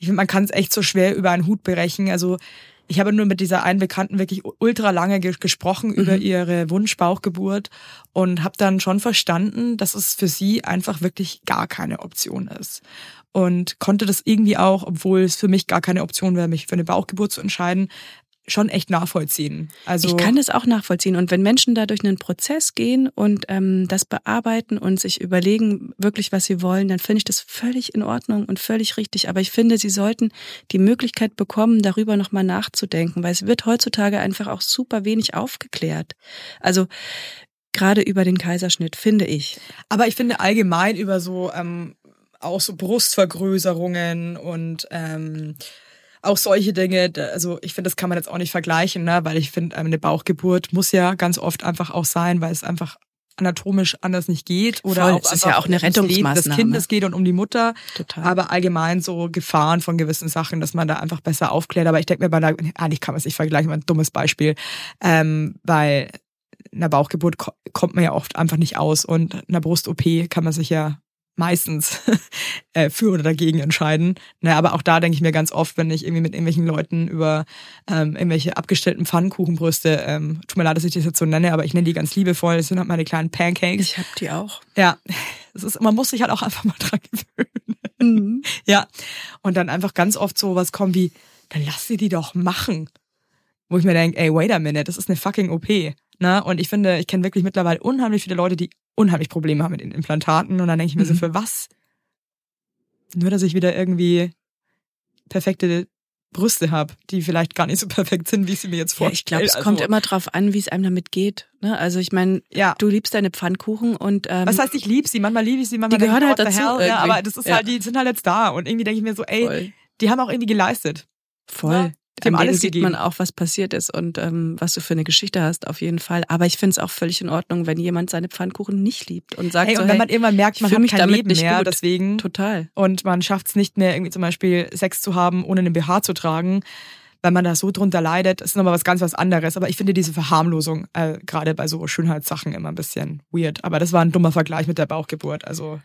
Speaker 2: ich finde, man kann es echt so schwer über einen Hut berechnen. Also ich habe nur mit dieser einen Bekannten wirklich ultra lange gesprochen mhm. über ihre Wunschbauchgeburt und habe dann schon verstanden, dass es für sie einfach wirklich gar keine Option ist. Und konnte das irgendwie auch, obwohl es für mich gar keine Option wäre, mich für eine Bauchgeburt zu entscheiden, schon echt nachvollziehen.
Speaker 1: Also ich kann das auch nachvollziehen. Und wenn Menschen da durch einen Prozess gehen und ähm, das bearbeiten und sich überlegen, wirklich, was sie wollen, dann finde ich das völlig in Ordnung und völlig richtig. Aber ich finde, sie sollten die Möglichkeit bekommen, darüber nochmal nachzudenken, weil es wird heutzutage einfach auch super wenig aufgeklärt. Also gerade über den Kaiserschnitt, finde ich.
Speaker 2: Aber ich finde allgemein über so ähm, auch so Brustvergrößerungen und ähm, auch solche Dinge, also ich finde, das kann man jetzt auch nicht vergleichen, ne? weil ich finde, eine Bauchgeburt muss ja ganz oft einfach auch sein, weil es einfach anatomisch anders nicht geht oder
Speaker 1: Voll, auch es ist ja auch eine Rettungsmaßnahme
Speaker 2: des Kindes geht und um die Mutter. Total. Aber allgemein so Gefahren von gewissen Sachen, dass man da einfach besser aufklärt. Aber ich denke mir bei einer, eigentlich kann man es nicht vergleichen, ein dummes Beispiel, ähm, weil einer Bauchgeburt kommt man ja oft einfach nicht aus und einer Brust-OP kann man sich ja meistens äh, für oder dagegen entscheiden. Naja, aber auch da denke ich mir ganz oft, wenn ich irgendwie mit irgendwelchen Leuten über ähm, irgendwelche abgestellten Pfannkuchenbrüste, ähm, tut mir leid, dass ich das jetzt so nenne, aber ich nenne die ganz liebevoll, das sind halt meine kleinen Pancakes.
Speaker 1: Ich hab die auch.
Speaker 2: Ja, es ist, man muss sich halt auch einfach mal dran gewöhnen. Mhm. Ja, und dann einfach ganz oft so was kommen wie, dann lass sie die doch machen. Wo ich mir denke, ey, wait a minute, das ist eine fucking OP. Na, und ich finde, ich kenne wirklich mittlerweile unheimlich viele Leute, die unheimlich Probleme haben mit den Implantaten. Und dann denke ich mir mhm. so, für was? Nur, dass ich wieder irgendwie perfekte Brüste habe, die vielleicht gar nicht so perfekt sind, wie sie mir jetzt vorstelle.
Speaker 1: Ja, ich glaube, es also, kommt immer drauf an, wie es einem damit geht. Ne? Also ich meine, ja. du liebst deine Pfannkuchen und ähm,
Speaker 2: was heißt ich lieb sie? Manchmal liebe ich sie, manchmal
Speaker 1: die gehören halt dazu.
Speaker 2: Ja, aber das ist ja. halt, die sind halt jetzt da und irgendwie denke ich mir so, ey, Voll. die haben auch irgendwie geleistet.
Speaker 1: Voll. Dem alles sieht man auch, was passiert ist und ähm, was du für eine Geschichte hast, auf jeden Fall. Aber ich finde es auch völlig in Ordnung, wenn jemand seine Pfannkuchen nicht liebt und sagt
Speaker 2: hey,
Speaker 1: so,
Speaker 2: und wenn hey, man irgendwann merkt, man hat kein Leben mehr, gut. deswegen
Speaker 1: total
Speaker 2: und man schafft es nicht mehr, irgendwie zum Beispiel Sex zu haben, ohne einen BH zu tragen, weil man da so drunter leidet, ist nochmal was ganz was anderes. Aber ich finde diese Verharmlosung äh, gerade bei so Schönheitssachen immer ein bisschen weird. Aber das war ein dummer Vergleich mit der Bauchgeburt. Also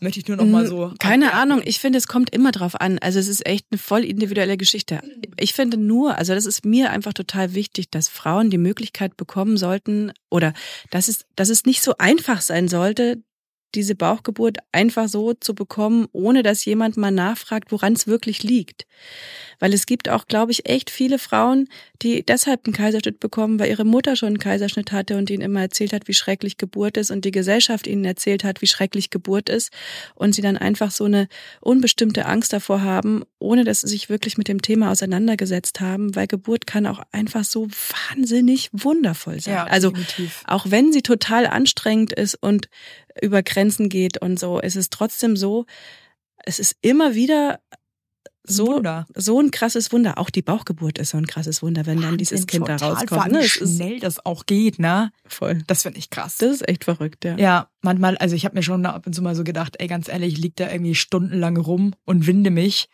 Speaker 2: möchte ich nur noch mal mm, so.
Speaker 1: Keine Ahnung, ich finde, es kommt immer drauf an. Also es ist echt eine voll individuelle Geschichte. Ich finde nur, also das ist mir einfach total wichtig, dass Frauen die Möglichkeit bekommen sollten oder dass es, dass es nicht so einfach sein sollte, diese Bauchgeburt einfach so zu bekommen, ohne dass jemand mal nachfragt, woran es wirklich liegt. Weil es gibt auch, glaube ich, echt viele Frauen, die deshalb einen Kaiserschnitt bekommen, weil ihre Mutter schon einen Kaiserschnitt hatte und ihnen immer erzählt hat, wie schrecklich Geburt ist und die Gesellschaft ihnen erzählt hat, wie schrecklich Geburt ist und sie dann einfach so eine unbestimmte Angst davor haben, ohne dass sie sich wirklich mit dem Thema auseinandergesetzt haben, weil Geburt kann auch einfach so wahnsinnig wundervoll sein. Ja, also auch wenn sie total anstrengend ist und über Grenzen geht und so, ist es trotzdem so, es ist immer wieder so, Wunder. so ein krasses Wunder. Auch die Bauchgeburt ist so ein krasses Wunder, wenn dann dieses Kind da rauskommt.
Speaker 2: Ne? Wie schnell das auch geht, ne?
Speaker 1: Voll.
Speaker 2: Das finde ich krass.
Speaker 1: Das ist echt verrückt, ja.
Speaker 2: Ja, manchmal, also ich habe mir schon ab und zu mal so gedacht, ey, ganz ehrlich, ich lieg da irgendwie stundenlang rum und winde mich.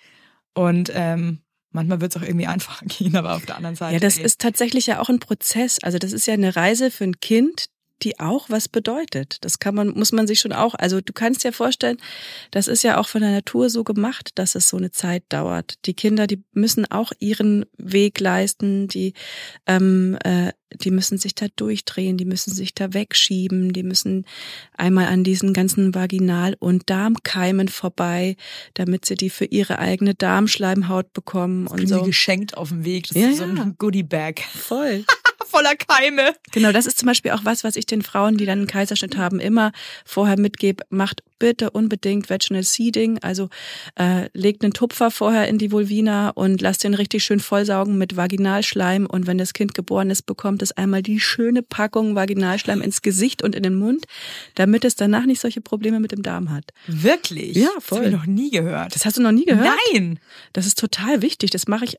Speaker 2: Und ähm, manchmal wird es auch irgendwie einfacher gehen, aber auf der anderen Seite.
Speaker 1: Ja, das ey. ist tatsächlich ja auch ein Prozess. Also das ist ja eine Reise für ein Kind, die auch was bedeutet. Das kann man, muss man sich schon auch, also du kannst dir vorstellen, das ist ja auch von der Natur so gemacht, dass es so eine Zeit dauert. Die Kinder, die müssen auch ihren Weg leisten, die, ähm, äh, die müssen sich da durchdrehen, die müssen sich da wegschieben, die müssen einmal an diesen ganzen Vaginal- und Darmkeimen vorbei, damit sie die für ihre eigene Darmschleimhaut bekommen
Speaker 2: Das
Speaker 1: und so.
Speaker 2: geschenkt auf dem Weg. Das
Speaker 1: Ja,
Speaker 2: ist so
Speaker 1: ja.
Speaker 2: ein Goodie-Bag.
Speaker 1: Voll.
Speaker 2: Voller Keime.
Speaker 1: Genau, das ist zum Beispiel auch was, was ich den Frauen, die dann einen Kaiserschnitt haben, immer vorher mitgebe. Macht bitte unbedingt Vaginal Seeding. Also äh, legt einen Tupfer vorher in die Vulvina und lasst den richtig schön vollsaugen mit Vaginalschleim. Und wenn das Kind geboren ist, bekommt es einmal die schöne Packung Vaginalschleim ins Gesicht und in den Mund, damit es danach nicht solche Probleme mit dem Darm hat.
Speaker 2: Wirklich?
Speaker 1: Ja,
Speaker 2: Das
Speaker 1: voll.
Speaker 2: habe ich noch nie gehört.
Speaker 1: Das hast du noch nie gehört?
Speaker 2: Nein.
Speaker 1: Das ist total wichtig. Das mache ich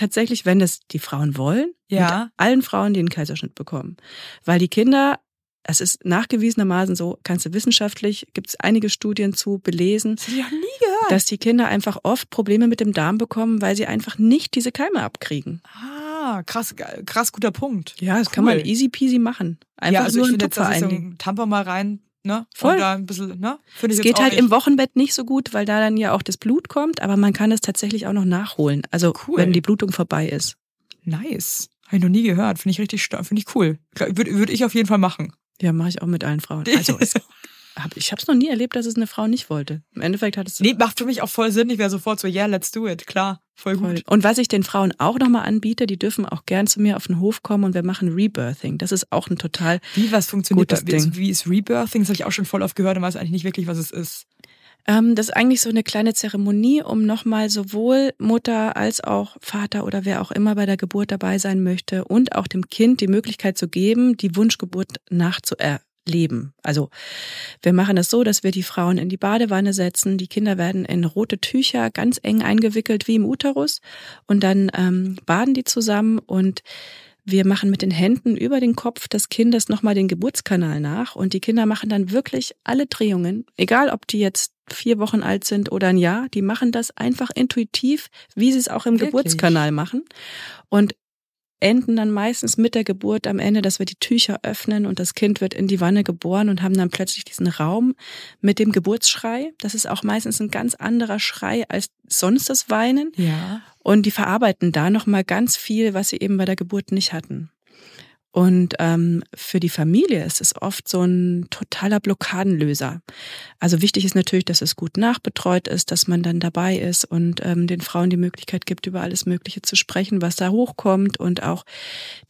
Speaker 1: tatsächlich, wenn das die Frauen wollen,
Speaker 2: Ja.
Speaker 1: mit allen Frauen, die einen Kaiserschnitt bekommen. Weil die Kinder, es ist nachgewiesenermaßen so, kannst du wissenschaftlich, gibt es einige Studien zu belesen,
Speaker 2: gehört.
Speaker 1: dass die Kinder einfach oft Probleme mit dem Darm bekommen, weil sie einfach nicht diese Keime abkriegen.
Speaker 2: ah, krass, krass guter Punkt.
Speaker 1: Ja, das kann
Speaker 2: Cool.
Speaker 1: man easy peasy machen. Einfach
Speaker 2: ja, also
Speaker 1: nur
Speaker 2: ich
Speaker 1: einen
Speaker 2: jetzt,
Speaker 1: Tupfer
Speaker 2: so
Speaker 1: einlegen.
Speaker 2: Tampon mal rein, ne?
Speaker 1: Voll.
Speaker 2: Und da ein bisschen, ne? Finde ich
Speaker 1: Es geht halt
Speaker 2: nicht.
Speaker 1: im Wochenbett nicht so gut, weil da dann ja auch das Blut kommt, aber man kann es tatsächlich auch noch nachholen. Also
Speaker 2: Cool.
Speaker 1: wenn die Blutung vorbei ist.
Speaker 2: Nice. Habe ich noch nie gehört. Finde ich richtig stark. Finde ich cool. Würde würd ich auf jeden Fall machen.
Speaker 1: Ja, mache ich auch mit allen Frauen. Also hab, ich habe es noch nie erlebt, dass es eine Frau nicht wollte. Im Endeffekt hat es
Speaker 2: Nee, macht für mich auch voll Sinn. Ich wäre sofort so, yeah, let's do it. Klar, voll
Speaker 1: voll.
Speaker 2: gut.
Speaker 1: Und was ich den Frauen auch nochmal anbiete, die dürfen auch gern zu mir auf den Hof kommen und wir machen Rebirthing. Das ist auch ein total
Speaker 2: Wie, was funktioniert
Speaker 1: Gutes
Speaker 2: da? Wie,
Speaker 1: Ding.
Speaker 2: wie ist Rebirthing? Das habe ich auch schon voll oft gehört und weiß eigentlich nicht wirklich, was es ist.
Speaker 1: Ähm, das ist eigentlich so eine kleine Zeremonie, um nochmal sowohl Mutter als auch Vater oder wer auch immer bei der Geburt dabei sein möchte und auch dem Kind die Möglichkeit zu geben, die Wunschgeburt nachzuerleben. Also wir machen es so, dass wir die Frauen in die Badewanne setzen, die Kinder werden in rote Tücher ganz eng eingewickelt wie im Uterus und dann ähm, baden die zusammen und wir machen mit den Händen über den Kopf des Kindes nochmal den Geburtskanal nach und die Kinder machen dann wirklich alle Drehungen, egal ob die jetzt vier Wochen alt sind oder ein Jahr, die machen das einfach intuitiv, wie sie es auch im
Speaker 2: Wirklich?
Speaker 1: Geburtskanal machen und enden dann meistens mit der Geburt am Ende, dass wir die Tücher öffnen und das Kind wird in die Wanne geboren und haben dann plötzlich diesen Raum mit dem Geburtsschrei. Das ist auch meistens ein ganz anderer Schrei als sonst das Weinen.
Speaker 2: Ja.
Speaker 1: Und die verarbeiten da nochmal ganz viel, was sie eben bei der Geburt nicht hatten. Und ähm, für die Familie ist es oft so ein totaler Blockadenlöser. Also wichtig ist natürlich, dass es gut nachbetreut ist, dass man dann dabei ist und ähm, den Frauen die Möglichkeit gibt, über alles Mögliche zu sprechen, was da hochkommt. Und auch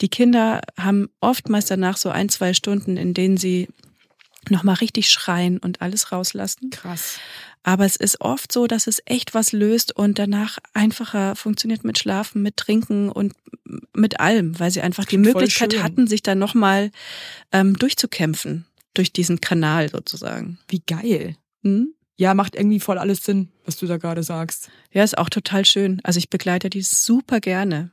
Speaker 1: die Kinder haben oftmals danach so ein, zwei Stunden, in denen sie nochmal richtig schreien und alles rauslassen.
Speaker 2: Krass.
Speaker 1: Aber es ist oft so, dass es echt was löst und danach einfacher funktioniert mit Schlafen, mit Trinken und mit allem, weil sie einfach die Möglichkeit hatten, sich dann nochmal ähm, durchzukämpfen durch diesen Kanal sozusagen.
Speaker 2: Wie geil.
Speaker 1: Hm?
Speaker 2: Ja, macht irgendwie voll alles Sinn, was du da gerade sagst.
Speaker 1: Ja, ist auch total schön. Also ich begleite die super gerne.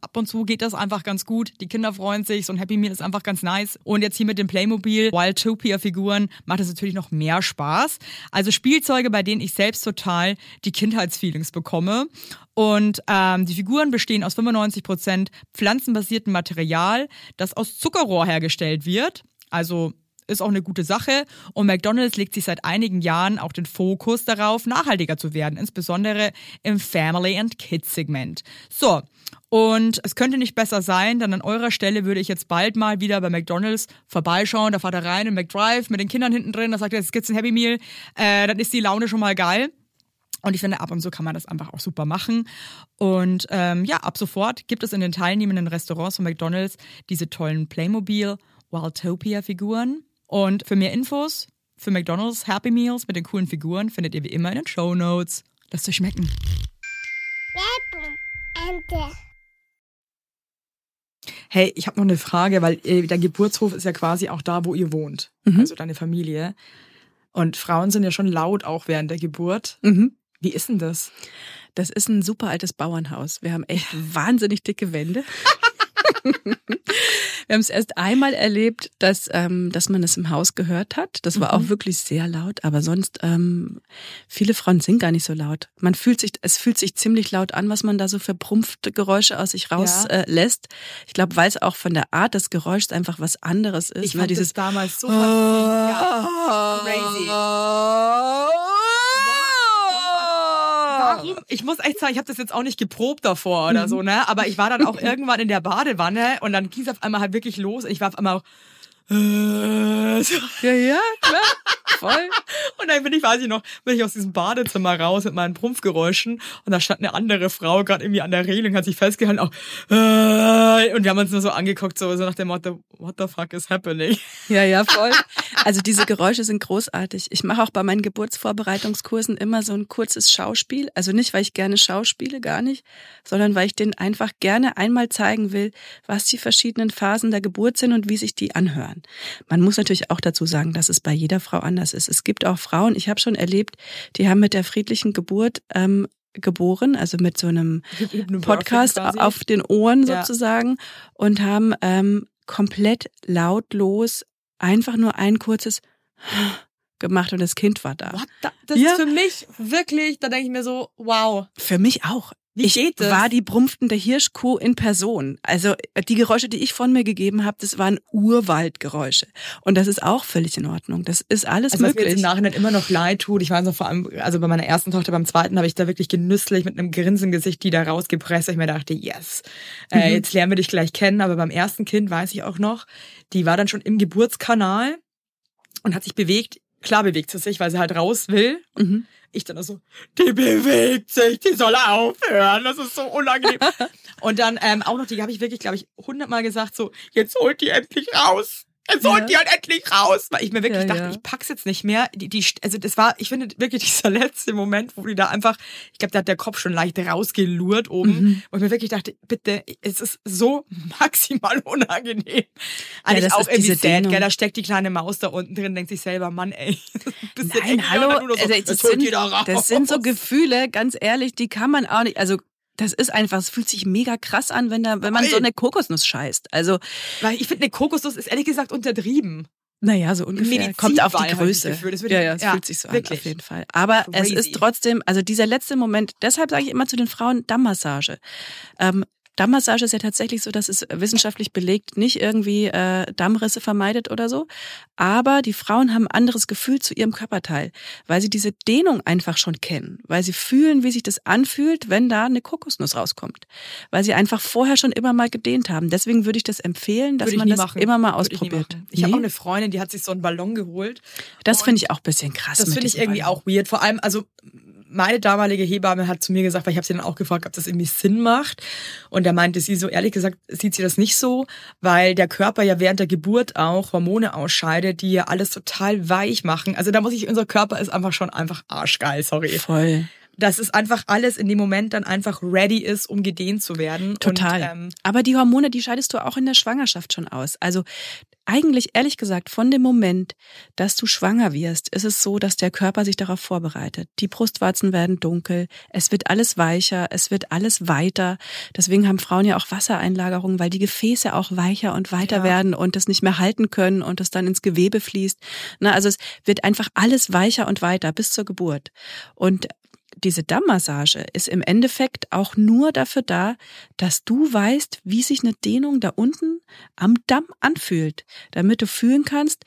Speaker 2: Ab und zu geht das einfach ganz gut. Die Kinder freuen sich. So ein Happy Meal ist einfach ganz nice. Und jetzt hier mit den Playmobil Wildtopia-Figuren macht es natürlich noch mehr Spaß. Also Spielzeuge, bei denen ich selbst total die Kindheitsfeelings bekomme. Und ähm, die Figuren bestehen aus 95% pflanzenbasiertem Material, das aus Zuckerrohr hergestellt wird. Also ist auch eine gute Sache. Und McDonald's legt sich seit einigen Jahren auch den Fokus darauf, nachhaltiger zu werden, insbesondere im Family and Kids Segment. So. Und es könnte nicht besser sein, denn an eurer Stelle würde ich jetzt bald mal wieder bei McDonalds vorbeischauen. Da fahrt er rein in McDrive mit den Kindern hinten drin. Da sagt er, jetzt gibt's ein Happy Meal. Äh, dann ist die Laune schon mal geil. Und ich finde, ab und zu kann man das einfach auch super machen. Und ähm, ja, ab sofort gibt es in den teilnehmenden Restaurants von McDonalds diese tollen Playmobil Wildtopia-Figuren. Und für mehr Infos für McDonalds Happy Meals mit den coolen Figuren findet ihr wie immer in den Show Notes. Lasst euch schmecken.
Speaker 3: Ende.
Speaker 2: Hey, ich habe noch eine Frage, weil äh, der Geburtshof ist ja quasi auch da, wo ihr wohnt,
Speaker 1: Mhm.
Speaker 2: also deine Familie. Und Frauen sind ja schon laut auch während der Geburt.
Speaker 1: Mhm.
Speaker 2: Wie ist denn das?
Speaker 1: Das ist ein super altes Bauernhaus. Wir haben echt wahnsinnig dicke Wände. Wir haben es erst einmal erlebt, dass, ähm, dass man es im Haus gehört hat. Das war auch wirklich sehr laut, aber sonst ähm, viele Frauen sind gar nicht so laut. Man fühlt sich, es fühlt sich ziemlich laut an, was man da so für brumpfte Geräusche aus sich raus
Speaker 2: Ja.
Speaker 1: äh. Ich glaube, weil es auch von der Art des Geräuschs einfach was anderes ist.
Speaker 2: Ich
Speaker 1: ne?
Speaker 2: fand
Speaker 1: Dieses
Speaker 2: damals so. Ja.
Speaker 1: crazy.
Speaker 2: Ich muss echt sagen, ich habe das jetzt auch nicht geprobt davor oder so, ne? Aber ich war dann auch irgendwann in der Badewanne und dann ging es auf einmal halt wirklich los. Ich war auf einmal auch äh, so.
Speaker 1: Ja, ja, klar. Voll.
Speaker 2: Und dann bin ich, weiß ich noch, bin ich aus diesem Badezimmer raus mit meinen Prumpfgeräuschen und da stand eine andere Frau gerade irgendwie an der Reling, hat sich festgehalten, auch äh, und wir haben uns nur so angeguckt, so, so nach dem Motto, what the fuck is happening?
Speaker 1: Ja, ja, voll. Also diese Geräusche sind großartig. Ich mache auch bei meinen Geburtsvorbereitungskursen immer so ein kurzes Schauspiel. Also nicht, weil ich gerne schauspiele, gar nicht, sondern weil ich denen einfach gerne einmal zeigen will, was die verschiedenen Phasen der Geburt sind und wie sich die anhören. Man muss natürlich auch dazu sagen, dass es bei jeder Frau anders ist. Es gibt auch Frauen, ich habe schon erlebt, die haben mit der friedlichen Geburt ähm, geboren, also mit so einem Podcast auf den Ohren
Speaker 2: Ja.
Speaker 1: sozusagen und haben ähm, komplett lautlos einfach nur ein kurzes gemacht und das Kind war da.
Speaker 2: What das
Speaker 1: Ja.
Speaker 2: ist für mich wirklich, da denke ich mir so, wow.
Speaker 1: Für mich auch.
Speaker 2: Wie
Speaker 1: ich
Speaker 2: geht das?
Speaker 1: war die brumpftende Hirschkuh in Person. Also die Geräusche, die ich von mir gegeben habe, das waren Urwaldgeräusche. Und das ist auch völlig in Ordnung. Das ist alles
Speaker 2: Also was mir jetzt
Speaker 1: möglich.
Speaker 2: im Nachhinein immer noch leid tut, ich weiß noch vor allem, also bei meiner ersten Tochter, beim zweiten habe ich da wirklich genüsslich mit einem Grinsen im Gesicht die da rausgepresst. Ich mir dachte, yes, äh,
Speaker 1: Mhm.
Speaker 2: jetzt lernen wir dich gleich kennen. Aber beim ersten Kind weiß ich auch noch, die war dann schon im Geburtskanal und hat sich bewegt. Klar bewegt sie sich, weil sie halt raus will.
Speaker 1: Mhm.
Speaker 2: Ich dann so, die bewegt sich, die soll aufhören, das ist so unangenehm. und dann ähm, auch noch, die habe ich wirklich, glaube ich, hundertmal gesagt, so, jetzt holt die endlich raus. Jetzt holt
Speaker 1: Ja.
Speaker 2: die halt endlich raus. Weil ich mir wirklich
Speaker 1: Ja,
Speaker 2: dachte,
Speaker 1: ja.
Speaker 2: ich pack's jetzt nicht mehr. Die, die, also das war, ich finde wirklich dieser letzte Moment, wo die da einfach, ich glaube, da hat der Kopf schon leicht rausgelurrt oben.
Speaker 1: Mhm.
Speaker 2: Und ich mir wirklich dachte, bitte, es ist so maximal unangenehm. Eigentlich
Speaker 1: das
Speaker 2: auch
Speaker 1: ist
Speaker 2: irgendwie sad, gell? Da steckt die kleine Maus da unten drin, denkt sich selber, Mann, ey.
Speaker 1: Nein, hallo,
Speaker 2: dann so,
Speaker 1: also, das, sind,
Speaker 2: da raus.
Speaker 1: das sind so Gefühle, ganz ehrlich, die kann man auch nicht, also das ist einfach, es fühlt sich mega krass an, wenn da, wenn man so eine Kokosnuss scheißt. Also,
Speaker 2: Weil ich finde, eine Kokosnuss ist ehrlich gesagt untertrieben.
Speaker 1: naja, so ungefähr.
Speaker 2: Medizinball
Speaker 1: Kommt auf die Größe.
Speaker 2: Gefühl.
Speaker 1: Ja, ja, es
Speaker 2: ja,
Speaker 1: fühlt sich so
Speaker 2: wirklich.
Speaker 1: an, auf jeden Fall. Aber es
Speaker 2: Crazy.
Speaker 1: ist trotzdem, also dieser letzte Moment, deshalb sage ich immer zu den Frauen Dammmassage. Ähm, Dammmassage ist ja tatsächlich so, dass es wissenschaftlich belegt nicht irgendwie äh, Dammrisse vermeidet oder so. Aber die Frauen haben ein anderes Gefühl zu ihrem Körperteil, weil sie diese Dehnung einfach schon kennen, weil sie fühlen, wie sich das anfühlt, wenn da eine Kokosnuss rauskommt, weil sie einfach vorher schon immer mal gedehnt haben. Deswegen würde ich das empfehlen, dass man das
Speaker 2: machen.
Speaker 1: immer mal
Speaker 2: Würde ich
Speaker 1: ausprobiert.
Speaker 2: Ich habe auch eine Freundin, die hat sich so einen Ballon geholt.
Speaker 1: Das finde ich auch ein bisschen krass.
Speaker 2: Das finde ich irgendwie auch weird. Vor allem, also meine damalige Hebamme hat zu mir gesagt, weil ich habe sie dann auch gefragt, ob das irgendwie Sinn macht. Und da meinte sie so, ehrlich gesagt, sieht sie das nicht so, weil der Körper ja während der Geburt auch Hormone ausscheidet, die ja alles total weich machen. Also da muss ich, unser Körper ist einfach schon einfach arschgeil, sorry.
Speaker 1: Voll.
Speaker 2: Dass es einfach alles in dem Moment dann einfach ready ist, um gedehnt zu werden.
Speaker 1: Total.
Speaker 2: Und, ähm,
Speaker 1: Aber die Hormone, die scheidest du auch in der Schwangerschaft schon aus. Also eigentlich, ehrlich gesagt, von dem Moment, dass du schwanger wirst, ist es so, dass der Körper sich darauf vorbereitet. Die Brustwarzen werden dunkel, es wird alles weicher, es wird alles weiter. Deswegen haben Frauen ja auch Wassereinlagerungen, weil die Gefäße auch weicher und weiter
Speaker 2: Ja.
Speaker 1: werden und das nicht mehr halten können und das dann ins Gewebe fließt. Na, also es wird einfach alles weicher und weiter bis zur Geburt. Und diese Dammmassage ist im Endeffekt auch nur dafür da, dass du weißt, wie sich eine Dehnung da unten am Damm anfühlt, damit du fühlen kannst,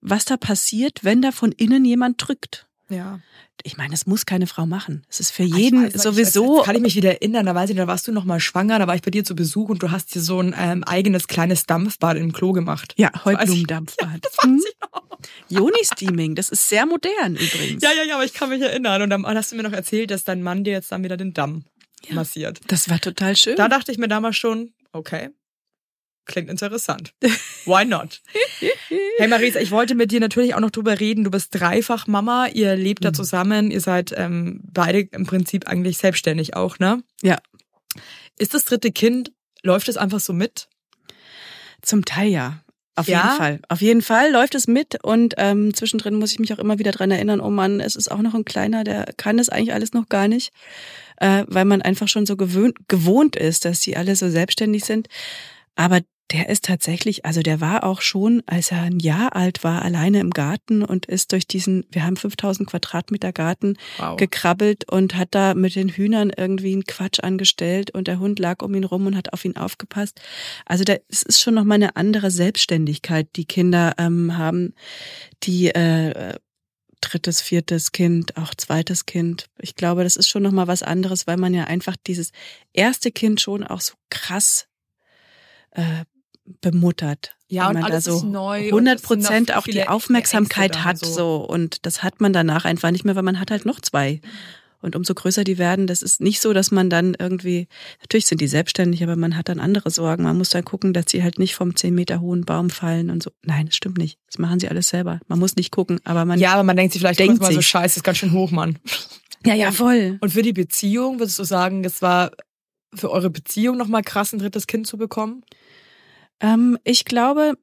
Speaker 1: was da passiert, wenn da von innen jemand drückt.
Speaker 2: ja.
Speaker 1: Ich meine, es muss keine Frau machen. Es ist für
Speaker 2: Ah,
Speaker 1: jeden
Speaker 2: weiß,
Speaker 1: sowieso.
Speaker 2: Ich, kann ich mich wieder erinnern, da weiß ich, da warst du noch mal schwanger, da war ich bei dir zu Besuch und du hast dir so ein ähm, eigenes kleines Dampfbad im Klo gemacht.
Speaker 1: ja. Heublumendampfbad.
Speaker 2: Ja, das weiß ich noch.
Speaker 1: Joni-Steaming, das ist sehr modern übrigens.
Speaker 2: Ja, ja, ja, aber ich kann mich erinnern. Und dann hast du mir noch erzählt, dass dein Mann dir jetzt dann wieder den Damm massiert.
Speaker 1: Das war total schön.
Speaker 2: Da dachte ich mir damals schon, okay, klingt interessant. Why not? Hey Marisa, ich wollte mit dir natürlich auch noch drüber reden. Du bist dreifach Mama, ihr lebt da zusammen, ihr seid ähm, beide im Prinzip eigentlich selbstständig auch, ne?
Speaker 1: Ja.
Speaker 2: Ist das dritte Kind, läuft es einfach so mit?
Speaker 1: Zum Teil ja. Auf
Speaker 2: Ja?
Speaker 1: jeden Fall. Auf jeden Fall läuft es mit und ähm, zwischendrin muss ich mich auch immer wieder dran erinnern, oh Mann, es ist auch noch ein kleiner, der kann das eigentlich alles noch gar nicht, äh, weil man einfach schon so gewöhnt, gewohnt ist, dass die alle so selbstständig sind. Aber der ist tatsächlich, also der war auch schon, als er ein Jahr alt war, alleine im Garten und ist durch diesen, wir haben 5000 Quadratmeter Garten,
Speaker 2: Wow.
Speaker 1: gekrabbelt und hat da mit den Hühnern irgendwie einen Quatsch angestellt und der Hund lag um ihn rum und hat auf ihn aufgepasst. Also da es ist schon noch mal eine andere Selbstständigkeit, die Kinder ähm, haben, die äh, drittes, viertes Kind, auch zweites Kind. Ich glaube, das ist schon noch mal was anderes, weil man ja einfach dieses erste Kind schon auch so krass äh, bemuttert.
Speaker 2: Ja, und
Speaker 1: man
Speaker 2: alles
Speaker 1: da so
Speaker 2: ist neu und
Speaker 1: 100
Speaker 2: es sind noch
Speaker 1: Prozent auch die Aufmerksamkeit hat
Speaker 2: so.
Speaker 1: so und das hat man danach einfach nicht mehr, weil man hat halt noch zwei. Und umso größer die werden, das ist nicht so, dass man dann irgendwie, natürlich sind die selbstständig, aber man hat dann andere Sorgen. Man muss dann gucken, dass sie halt nicht vom 10 Meter hohen Baum fallen und so. Nein, das stimmt nicht. Das machen sie alles selber. Man muss nicht gucken, aber man.
Speaker 2: Ja, aber man denkt sich vielleicht
Speaker 1: Denkt
Speaker 2: mal so, scheiße, ist ganz schön hoch, Mann.
Speaker 1: ja, ja, voll.
Speaker 2: Und für die Beziehung, würdest du sagen, es war für eure Beziehung nochmal krass, ein drittes Kind zu bekommen?
Speaker 1: Ähm, ich glaube,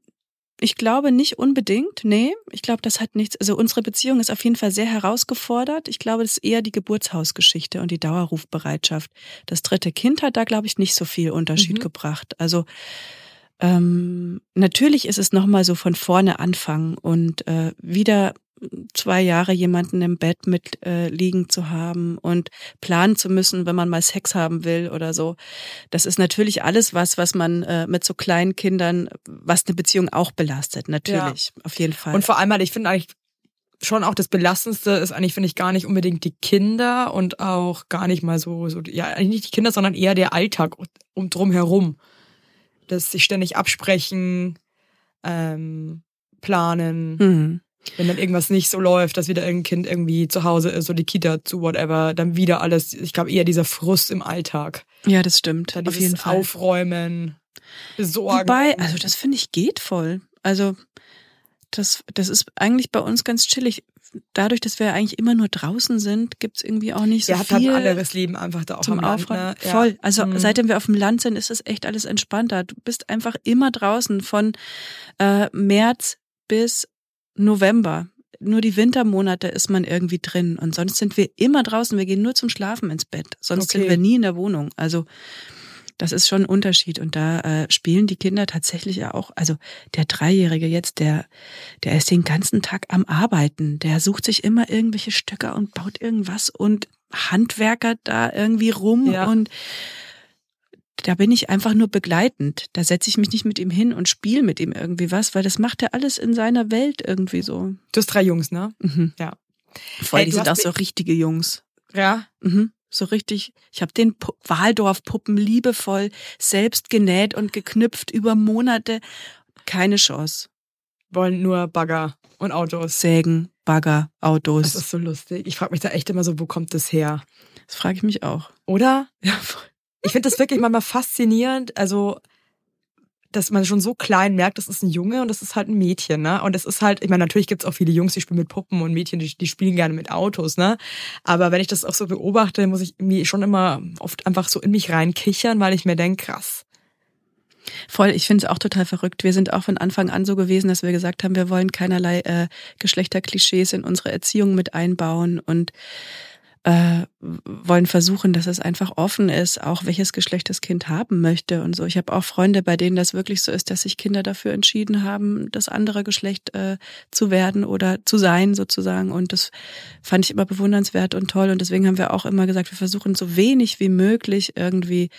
Speaker 1: ich glaube nicht unbedingt. Nee, ich glaube, das hat nichts. Also unsere Beziehung ist auf jeden Fall sehr herausgefordert. Ich glaube, das ist eher die Geburtshausgeschichte und die Dauerrufbereitschaft. Das dritte Kind hat da, glaube ich, nicht so viel Unterschied
Speaker 2: Mhm.
Speaker 1: gebracht. Also ähm, natürlich ist es nochmal so von vorne anfangen und äh, wieder zwei Jahre jemanden im Bett mit äh, liegen zu haben und planen zu müssen, wenn man mal Sex haben will oder so. Das ist natürlich alles was, was man äh, mit so kleinen Kindern, was eine Beziehung auch belastet. Natürlich, auf jeden Fall.
Speaker 2: Und vor allem halt, ich finde eigentlich schon auch das Belastendste ist eigentlich, finde ich, gar nicht unbedingt die Kinder und auch gar nicht mal so, so ja, eigentlich nicht die Kinder, sondern eher der Alltag um drum herum. Das sich ständig absprechen, ähm, planen,
Speaker 1: mhm.
Speaker 2: Wenn dann irgendwas nicht so läuft, dass wieder irgendein Kind irgendwie zu Hause ist oder die Kita zu whatever, dann wieder alles, ich glaube eher dieser Frust im Alltag.
Speaker 1: Ja, das stimmt.
Speaker 2: Dann
Speaker 1: auf jeden Fall.
Speaker 2: Aufräumen, Besorgen.
Speaker 1: Wobei, also das finde ich geht voll. Also das, das ist eigentlich bei uns ganz chillig. Dadurch, dass wir eigentlich immer nur draußen sind, gibt's irgendwie auch nicht so
Speaker 2: Ihr habt halt
Speaker 1: viel
Speaker 2: ein anderes Leben einfach da auch
Speaker 1: zum
Speaker 2: Land,
Speaker 1: Aufräumen.
Speaker 2: ne? Ja.
Speaker 1: Voll. Also
Speaker 2: Mhm.
Speaker 1: seitdem wir auf dem Land sind, ist es echt alles entspannter. Du bist einfach immer draußen von äh, März bis November. Nur die Wintermonate ist man irgendwie drin und sonst sind wir immer draußen. Wir gehen nur zum Schlafen ins Bett. Sonst
Speaker 2: Okay.
Speaker 1: sind wir nie in der Wohnung. Also das ist schon ein Unterschied. Und da äh, spielen die Kinder tatsächlich ja auch, also der Dreijährige jetzt, der, der ist den ganzen Tag am Arbeiten. Der sucht sich immer irgendwelche Stöcker und baut irgendwas und Handwerker da irgendwie rum
Speaker 2: Ja.
Speaker 1: und da bin ich einfach nur begleitend. Da setze ich mich nicht mit ihm hin und spiele mit ihm irgendwie was, weil das macht er alles in seiner Welt irgendwie so.
Speaker 2: Du hast drei Jungs, ne?
Speaker 1: Mhm.
Speaker 2: Ja.
Speaker 1: Voll,
Speaker 2: Ey,
Speaker 1: die
Speaker 2: du
Speaker 1: sind auch so richtige Jungs.
Speaker 2: Ja.
Speaker 1: Mhm. So richtig. Ich habe den Pu Waldorf-Puppen liebevoll selbst genäht und geknüpft über Monate. Keine Chance.
Speaker 2: Wollen nur Bagger und Autos.
Speaker 1: Sägen, Bagger,
Speaker 2: Das
Speaker 1: Autos.
Speaker 2: ist so lustig. Ich frage mich da echt immer so, wo kommt das her?
Speaker 1: Das frage ich mich auch.
Speaker 2: Oder?
Speaker 1: Ja, voll.
Speaker 2: Ich finde das wirklich manchmal faszinierend. Also, dass man schon so klein merkt, das ist ein Junge und das ist halt ein Mädchen, ne? Und es ist halt, ich meine, natürlich gibt's auch viele Jungs, die spielen mit Puppen und Mädchen, die, die spielen gerne mit Autos, ne? Aber wenn ich das auch so beobachte, muss ich irgendwie schon immer oft einfach so in mich reinkichern, weil ich mir denke, krass.
Speaker 1: Voll, ich finde es auch total verrückt. Wir sind auch von Anfang an so gewesen, dass wir gesagt haben, wir wollen keinerlei äh, Geschlechterklischees in unsere Erziehung mit einbauen und äh, wollen versuchen, dass es einfach offen ist, auch welches Geschlecht das Kind haben möchte und so. Ich habe auch Freunde, bei denen das wirklich so ist, dass sich Kinder dafür entschieden haben, das andere Geschlecht äh, zu werden oder zu sein sozusagen. Und das fand ich immer bewundernswert und toll. Und deswegen haben wir auch immer gesagt, wir versuchen so wenig wie möglich irgendwie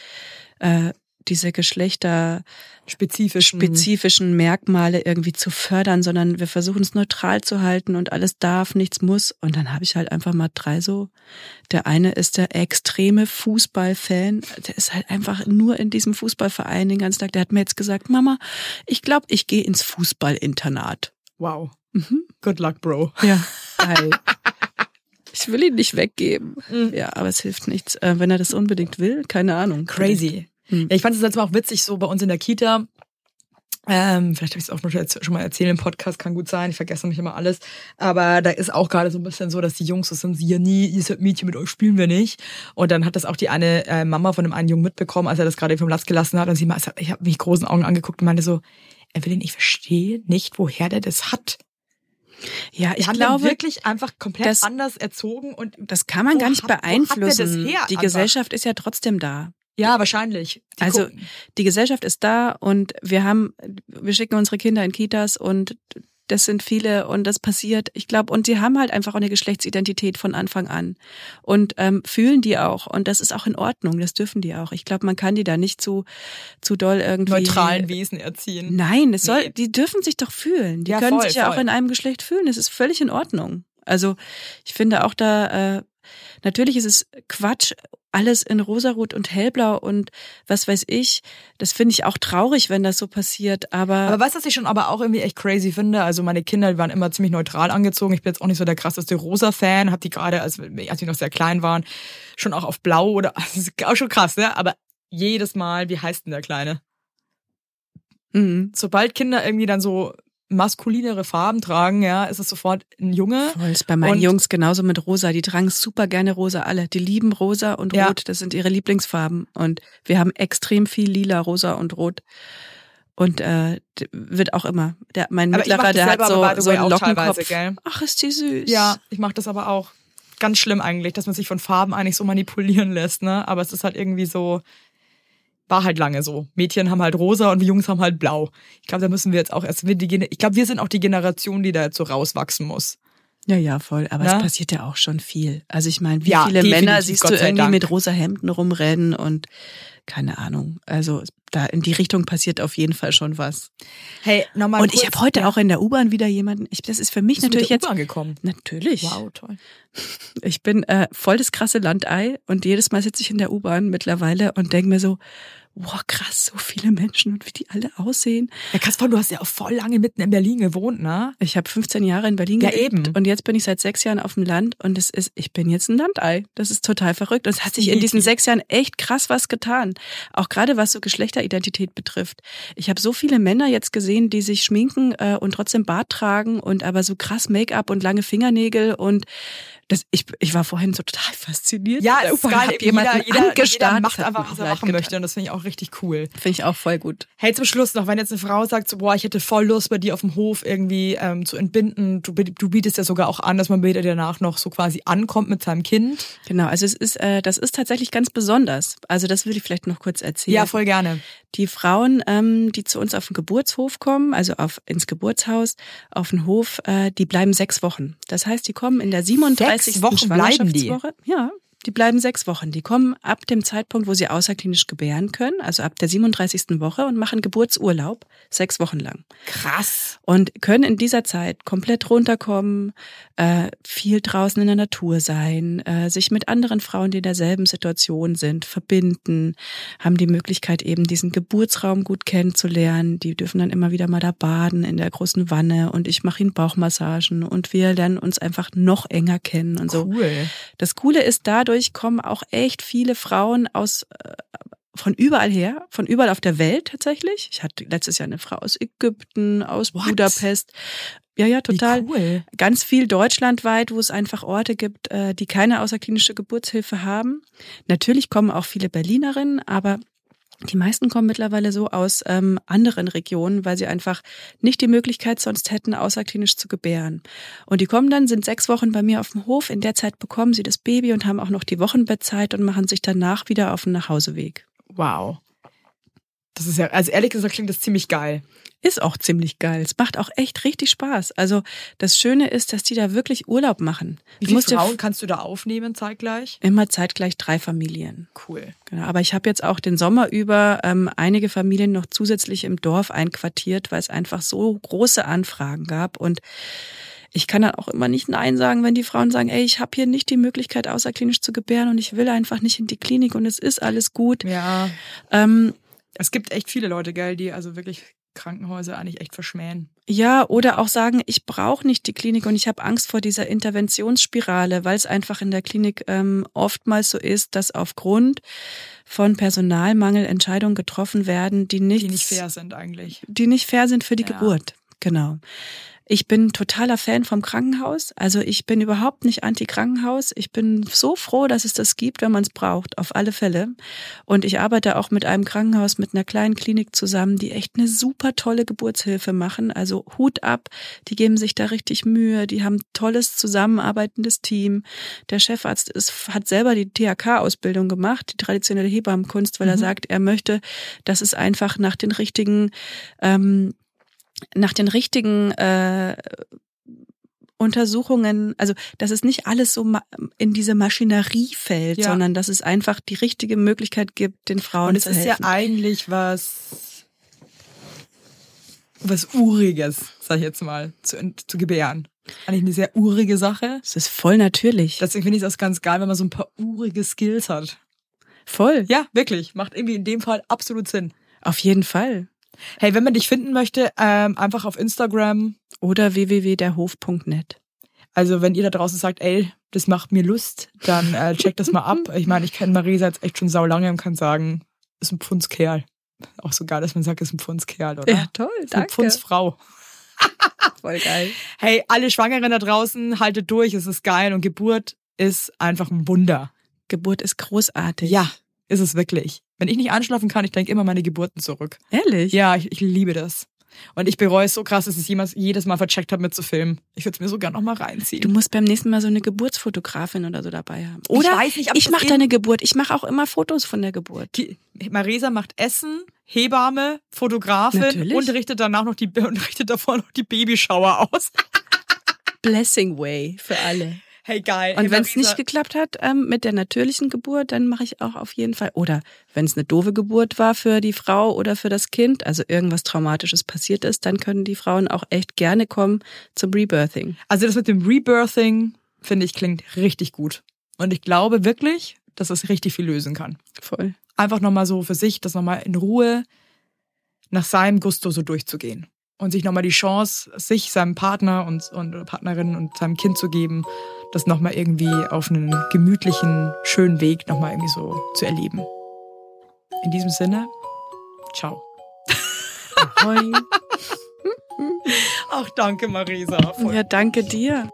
Speaker 1: äh, diese Geschlechter
Speaker 2: Spezifischen.
Speaker 1: spezifischen Merkmale irgendwie zu fördern, sondern wir versuchen es neutral zu halten und alles darf, nichts muss. Und dann habe ich halt einfach mal drei so. Der eine ist der extreme Fußballfan. Der ist halt einfach nur in diesem Fußballverein den ganzen Tag. Der hat mir jetzt gesagt, Mama, ich glaube, ich gehe ins Fußballinternat.
Speaker 2: wow.
Speaker 1: Mhm.
Speaker 2: Good luck, Bro.
Speaker 1: Ja, geil. Ich will ihn nicht weggeben.
Speaker 2: Mhm.
Speaker 1: Ja, aber es hilft nichts. Äh, wenn er das unbedingt will, keine Ahnung.
Speaker 2: Crazy.
Speaker 1: Hm.
Speaker 2: Ja, ich fand es letztes Mal auch witzig, so bei uns in der Kita Ähm, vielleicht habe ich es auch schon mal erzählt im Podcast, kann gut sein, ich vergesse nicht immer alles. Aber da ist auch gerade so ein bisschen so, dass die Jungs so sind, ja nie, ihr seid Mädchen, mit euch spielen wir nicht. Und dann hat das auch die eine äh, Mama von dem einen Jungen mitbekommen, als er das gerade vom Latz gelassen hat. Und sie meinte, ich habe mich großen Augen angeguckt und meinte so, Evelyn, ich verstehe nicht, woher der das hat.
Speaker 1: Ja, ich glaube
Speaker 2: wirklich einfach komplett
Speaker 1: das-
Speaker 2: anders erzogen und
Speaker 1: das kann man gar nicht
Speaker 2: hat-
Speaker 1: beeinflussen.
Speaker 2: das
Speaker 1: die? Gesellschaft ist ja trotzdem da.
Speaker 2: Ja, wahrscheinlich. Die
Speaker 1: Also,
Speaker 2: gucken.
Speaker 1: Die Gesellschaft ist da und wir haben, wir schicken unsere Kinder in Kitas und das sind viele und das passiert. Ich glaube, und sie haben halt einfach auch eine Geschlechtsidentität von Anfang an und ähm, fühlen die auch und das ist auch in Ordnung. Das dürfen die auch. Ich glaube, man kann die da nicht zu zu doll irgendwie
Speaker 2: neutralen Wesen erziehen.
Speaker 1: Nein, es soll,
Speaker 2: Nee.
Speaker 1: die dürfen sich doch fühlen. Die
Speaker 2: Ja,
Speaker 1: können
Speaker 2: voll,
Speaker 1: sich ja auch
Speaker 2: voll.
Speaker 1: in einem Geschlecht fühlen. Es ist völlig in Ordnung. Also ich finde auch da, äh, natürlich ist es Quatsch, alles in rosarot und hellblau und was weiß ich. Das finde ich auch traurig, wenn das so passiert. Aber,
Speaker 2: Aber weißt du, was ich schon aber auch irgendwie echt crazy finde? Also meine Kinder waren immer ziemlich neutral angezogen. Ich bin jetzt auch nicht so der krasseste Rosa-Fan. Hab die gerade, als, als die noch sehr klein waren, schon auch auf Blau oder, das ist auch schon krass, ne? Aber jedes Mal, wie heißt denn der Kleine?
Speaker 1: Mhm.
Speaker 2: Sobald Kinder irgendwie dann so maskulinere Farben tragen, ja, ist es sofort ein Junge.
Speaker 1: Voll ist bei meinen
Speaker 2: Und-
Speaker 1: Jungs genauso mit Rosa. Die tragen super gerne Rosa alle. Die lieben Rosa und
Speaker 2: Ja.
Speaker 1: Rot. Das sind ihre Lieblingsfarben. Und wir haben extrem viel Lila, Rosa und Rot. Und äh, wird auch immer. Der, mein
Speaker 2: Aber
Speaker 1: Mittlerer, der hat so, so einen Lockenkopf. Ach, ist die süß.
Speaker 2: Ja, ich mache das aber auch. Ganz schlimm eigentlich, dass man sich von Farben eigentlich so manipulieren lässt, ne? Aber es ist halt irgendwie so, war halt lange so. Mädchen haben halt rosa und wir Jungs haben halt blau. Ich glaube, da müssen wir jetzt auch erst, wir die, ich glaube, wir sind auch die Generation, die da jetzt so rauswachsen muss.
Speaker 1: Ja, ja, voll. Aber
Speaker 2: Na?
Speaker 1: es passiert ja auch schon viel. Also ich meine, wie
Speaker 2: Ja,
Speaker 1: viele Männer siehst
Speaker 2: Gott
Speaker 1: du irgendwie
Speaker 2: Dank.
Speaker 1: mit rosa Hemden rumrennen und keine Ahnung. Also da in die Richtung passiert auf jeden Fall schon was.
Speaker 2: Hey, nochmal
Speaker 1: und ich habe heute auch in der U-Bahn wieder jemanden. Ich, das ist für mich natürlich jetzt
Speaker 2: angekommen.
Speaker 1: natürlich.
Speaker 2: Wow, toll.
Speaker 1: Ich bin äh, voll das krasse Landei und jedes Mal sitze ich in der U-Bahn mittlerweile und denke mir so, wow, krass, so viele Menschen und wie die alle aussehen.
Speaker 2: Ja, Kaspar, du hast ja auch voll lange mitten in Berlin gewohnt, ne?
Speaker 1: Ich habe 15 Jahre in Berlin
Speaker 2: Ja,
Speaker 1: gelebt
Speaker 2: eben.
Speaker 1: und jetzt bin ich seit sechs Jahren auf dem Land und es ist, ich bin jetzt ein Landei. Das ist total verrückt. Und es hat sich in diesen sechs Jahren echt krass was getan. Auch gerade was so Geschlechteridentität betrifft. Ich habe so viele Männer jetzt gesehen, die sich schminken äh, und trotzdem Bart tragen und aber so krass Make-up und lange Fingernägel und das, ich, ich war vorhin so total fasziniert.
Speaker 2: Ja, es ist geil. Jeder, jeder, jeder macht einfach, was er machen
Speaker 1: getan.
Speaker 2: möchte und das finde ich auch richtig cool.
Speaker 1: Finde ich auch voll gut.
Speaker 2: Hey, zum Schluss noch, wenn jetzt eine Frau sagt, so, boah, ich hätte voll Lust, bei dir auf dem Hof irgendwie ähm, zu entbinden. Du, du bietest ja sogar auch an, dass man später danach noch so quasi ankommt mit seinem Kind.
Speaker 1: Genau, also es ist, äh, das ist tatsächlich ganz besonders. Also das will ich vielleicht noch kurz erzählen.
Speaker 2: Ja, voll gerne.
Speaker 1: Die Frauen, ähm, die zu uns auf den Geburtshof kommen, also auf ins Geburtshaus, auf den Hof, äh, die bleiben sechs Wochen. Das heißt, die kommen in der 37.
Speaker 2: Sechs Wochen bleiben die?
Speaker 1: Ja, die bleiben sechs Wochen. Die kommen ab dem Zeitpunkt, wo sie außerklinisch gebären können, also ab der 37. Woche und machen Geburtsurlaub sechs Wochen lang
Speaker 2: Krass.
Speaker 1: und können in dieser Zeit komplett runterkommen, äh, viel draußen in der Natur sein, äh, sich mit anderen Frauen, die in derselben Situation sind, verbinden, haben die Möglichkeit eben diesen Geburtsraum gut kennenzulernen. Die dürfen dann immer wieder mal da baden in der großen Wanne und ich mache ihnen Bauchmassagen und wir lernen uns einfach noch enger kennen und so.
Speaker 2: Cool.
Speaker 1: Das Coole ist, dadurch kommen auch echt viele Frauen aus äh, von überall her, von überall auf der Welt tatsächlich. Ich hatte letztes Jahr eine Frau aus Ägypten, aus
Speaker 2: What?
Speaker 1: Budapest. Ja, ja, total.
Speaker 2: Cool.
Speaker 1: Ganz viel deutschlandweit, wo es einfach Orte gibt, äh, die keine außerklinische Geburtshilfe haben. Natürlich kommen auch viele Berlinerinnen, aber die meisten kommen mittlerweile so aus ähm, anderen Regionen, weil sie einfach nicht die Möglichkeit sonst hätten, außerklinisch zu gebären. Und die kommen dann, sind sechs Wochen bei mir auf dem Hof. In der Zeit bekommen sie das Baby und haben auch noch die Wochenbettzeit und machen sich danach wieder auf den Nachhauseweg.
Speaker 2: Wow. Das ist ja, also ehrlich gesagt klingt das ziemlich geil.
Speaker 1: Ist auch ziemlich geil. Es macht auch echt richtig Spaß. Also das Schöne ist, dass die da wirklich Urlaub machen.
Speaker 2: Wie viele Frauen kannst du da aufnehmen zeitgleich?
Speaker 1: immer zeitgleich drei Familien.
Speaker 2: Cool.
Speaker 1: Genau, aber ich habe jetzt auch den Sommer über ähm, einige Familien noch zusätzlich im Dorf einquartiert, weil es einfach so große Anfragen gab und ich kann dann auch immer nicht Nein sagen, wenn die Frauen sagen, ey, ich habe hier nicht die Möglichkeit, außerklinisch zu gebären und ich will einfach nicht in die Klinik und es ist alles gut.
Speaker 2: Ja.
Speaker 1: Ähm,
Speaker 2: Es gibt echt viele Leute, gell, die also wirklich Krankenhäuser eigentlich echt verschmähen.
Speaker 1: Ja, oder auch sagen, ich brauche nicht die Klinik und ich habe Angst vor dieser Interventionsspirale, weil es einfach in der Klinik ähm, oftmals so ist, dass aufgrund von Personalmangel Entscheidungen getroffen werden, die nicht,
Speaker 2: Die nicht fair sind eigentlich.
Speaker 1: die nicht fair sind für die
Speaker 2: Ja.
Speaker 1: Geburt. Genau. Ich bin totaler Fan vom Krankenhaus. Also ich bin überhaupt nicht anti-Krankenhaus. Ich bin so froh, dass es das gibt, wenn man es braucht, auf alle Fälle. Und ich arbeite auch mit einem Krankenhaus, mit einer kleinen Klinik zusammen, die echt eine super tolle Geburtshilfe machen. Also Hut ab, die geben sich da richtig Mühe, die haben tolles zusammenarbeitendes Team. Der Chefarzt ist, hat selber die THK-Ausbildung gemacht, die traditionelle Hebammenkunst, weil er
Speaker 2: Mhm.
Speaker 1: sagt, er möchte, dass es einfach nach den richtigen ähm, nach den richtigen äh, Untersuchungen, also dass es nicht alles so in diese Maschinerie fällt,
Speaker 2: Ja.
Speaker 1: sondern dass es einfach die richtige Möglichkeit gibt, den Frauen
Speaker 2: Und es
Speaker 1: zu
Speaker 2: ist ja
Speaker 1: helfen.
Speaker 2: eigentlich was, was Uriges, sag ich jetzt mal, zu, zu gebären. Eigentlich eine sehr urige Sache.
Speaker 1: es ist voll natürlich.
Speaker 2: Deswegen finde ich es auch ganz geil, wenn man so ein paar urige Skills hat.
Speaker 1: voll.
Speaker 2: Ja, wirklich. Macht irgendwie in dem Fall absolut Sinn.
Speaker 1: Auf jeden Fall.
Speaker 2: Hey, wenn man dich finden möchte, ähm, einfach auf Instagram.
Speaker 1: Oder www.derhof.net.
Speaker 2: Also wenn ihr da draußen sagt, ey, das macht mir Lust, dann äh, checkt das mal ab. Ich meine, ich kenne Marisa jetzt echt schon sau lange und kann sagen, ist ein Pfundskerl. Auch so geil, dass man sagt, ist ein Pfundskerl, oder?
Speaker 1: toll,
Speaker 2: Ist eine Pfundsfrau.
Speaker 1: Voll geil.
Speaker 2: Hey, alle Schwangeren da draußen, haltet durch, es ist geil und Geburt ist einfach ein Wunder.
Speaker 1: Geburt ist großartig.
Speaker 2: Ja, ist es wirklich. Wenn ich nicht einschlafen kann, ich denke immer meine Geburten zurück.
Speaker 1: Ehrlich?
Speaker 2: Ja, ich, ich liebe das. Und ich bereue es so krass, dass ich es jemals, jedes Mal vercheckt habe, mitzufilmen. Ich würde es mir so gern noch mal reinziehen.
Speaker 1: Du musst beim nächsten Mal so eine Geburtsfotografin oder so dabei haben. Oder
Speaker 2: weiß nicht, ob
Speaker 1: ich
Speaker 2: das
Speaker 1: mache
Speaker 2: in-
Speaker 1: deine Geburt. Ich mache auch immer Fotos von der Geburt.
Speaker 2: die, Marisa macht Essen, Hebamme, Fotografin
Speaker 1: Natürlich.
Speaker 2: und richtet danach noch die und richtet davor noch die Babyschauer aus.
Speaker 1: Blessing Way für alle.
Speaker 2: Hey geil.
Speaker 1: Und wenn es nicht geklappt hat ähm, mit der natürlichen Geburt, dann mache ich auch auf jeden Fall. Oder wenn es eine doofe Geburt war für die Frau oder für das Kind, also irgendwas Traumatisches passiert ist, dann können die Frauen auch echt gerne kommen zum Rebirthing.
Speaker 2: Also das mit dem Rebirthing, finde ich, klingt richtig gut. Und ich glaube wirklich, dass es richtig viel lösen kann.
Speaker 1: Voll.
Speaker 2: Einfach nochmal so für sich, das nochmal in Ruhe nach seinem Gusto so durchzugehen. Und sich nochmal die Chance, sich, seinem Partner und, und Partnerin und seinem Kind zu geben, das nochmal irgendwie auf einen gemütlichen, schönen Weg nochmal irgendwie so zu erleben. In diesem Sinne, ciao.
Speaker 1: Ahoi.
Speaker 2: Ach, danke, Marisa.
Speaker 1: Ja, danke dir.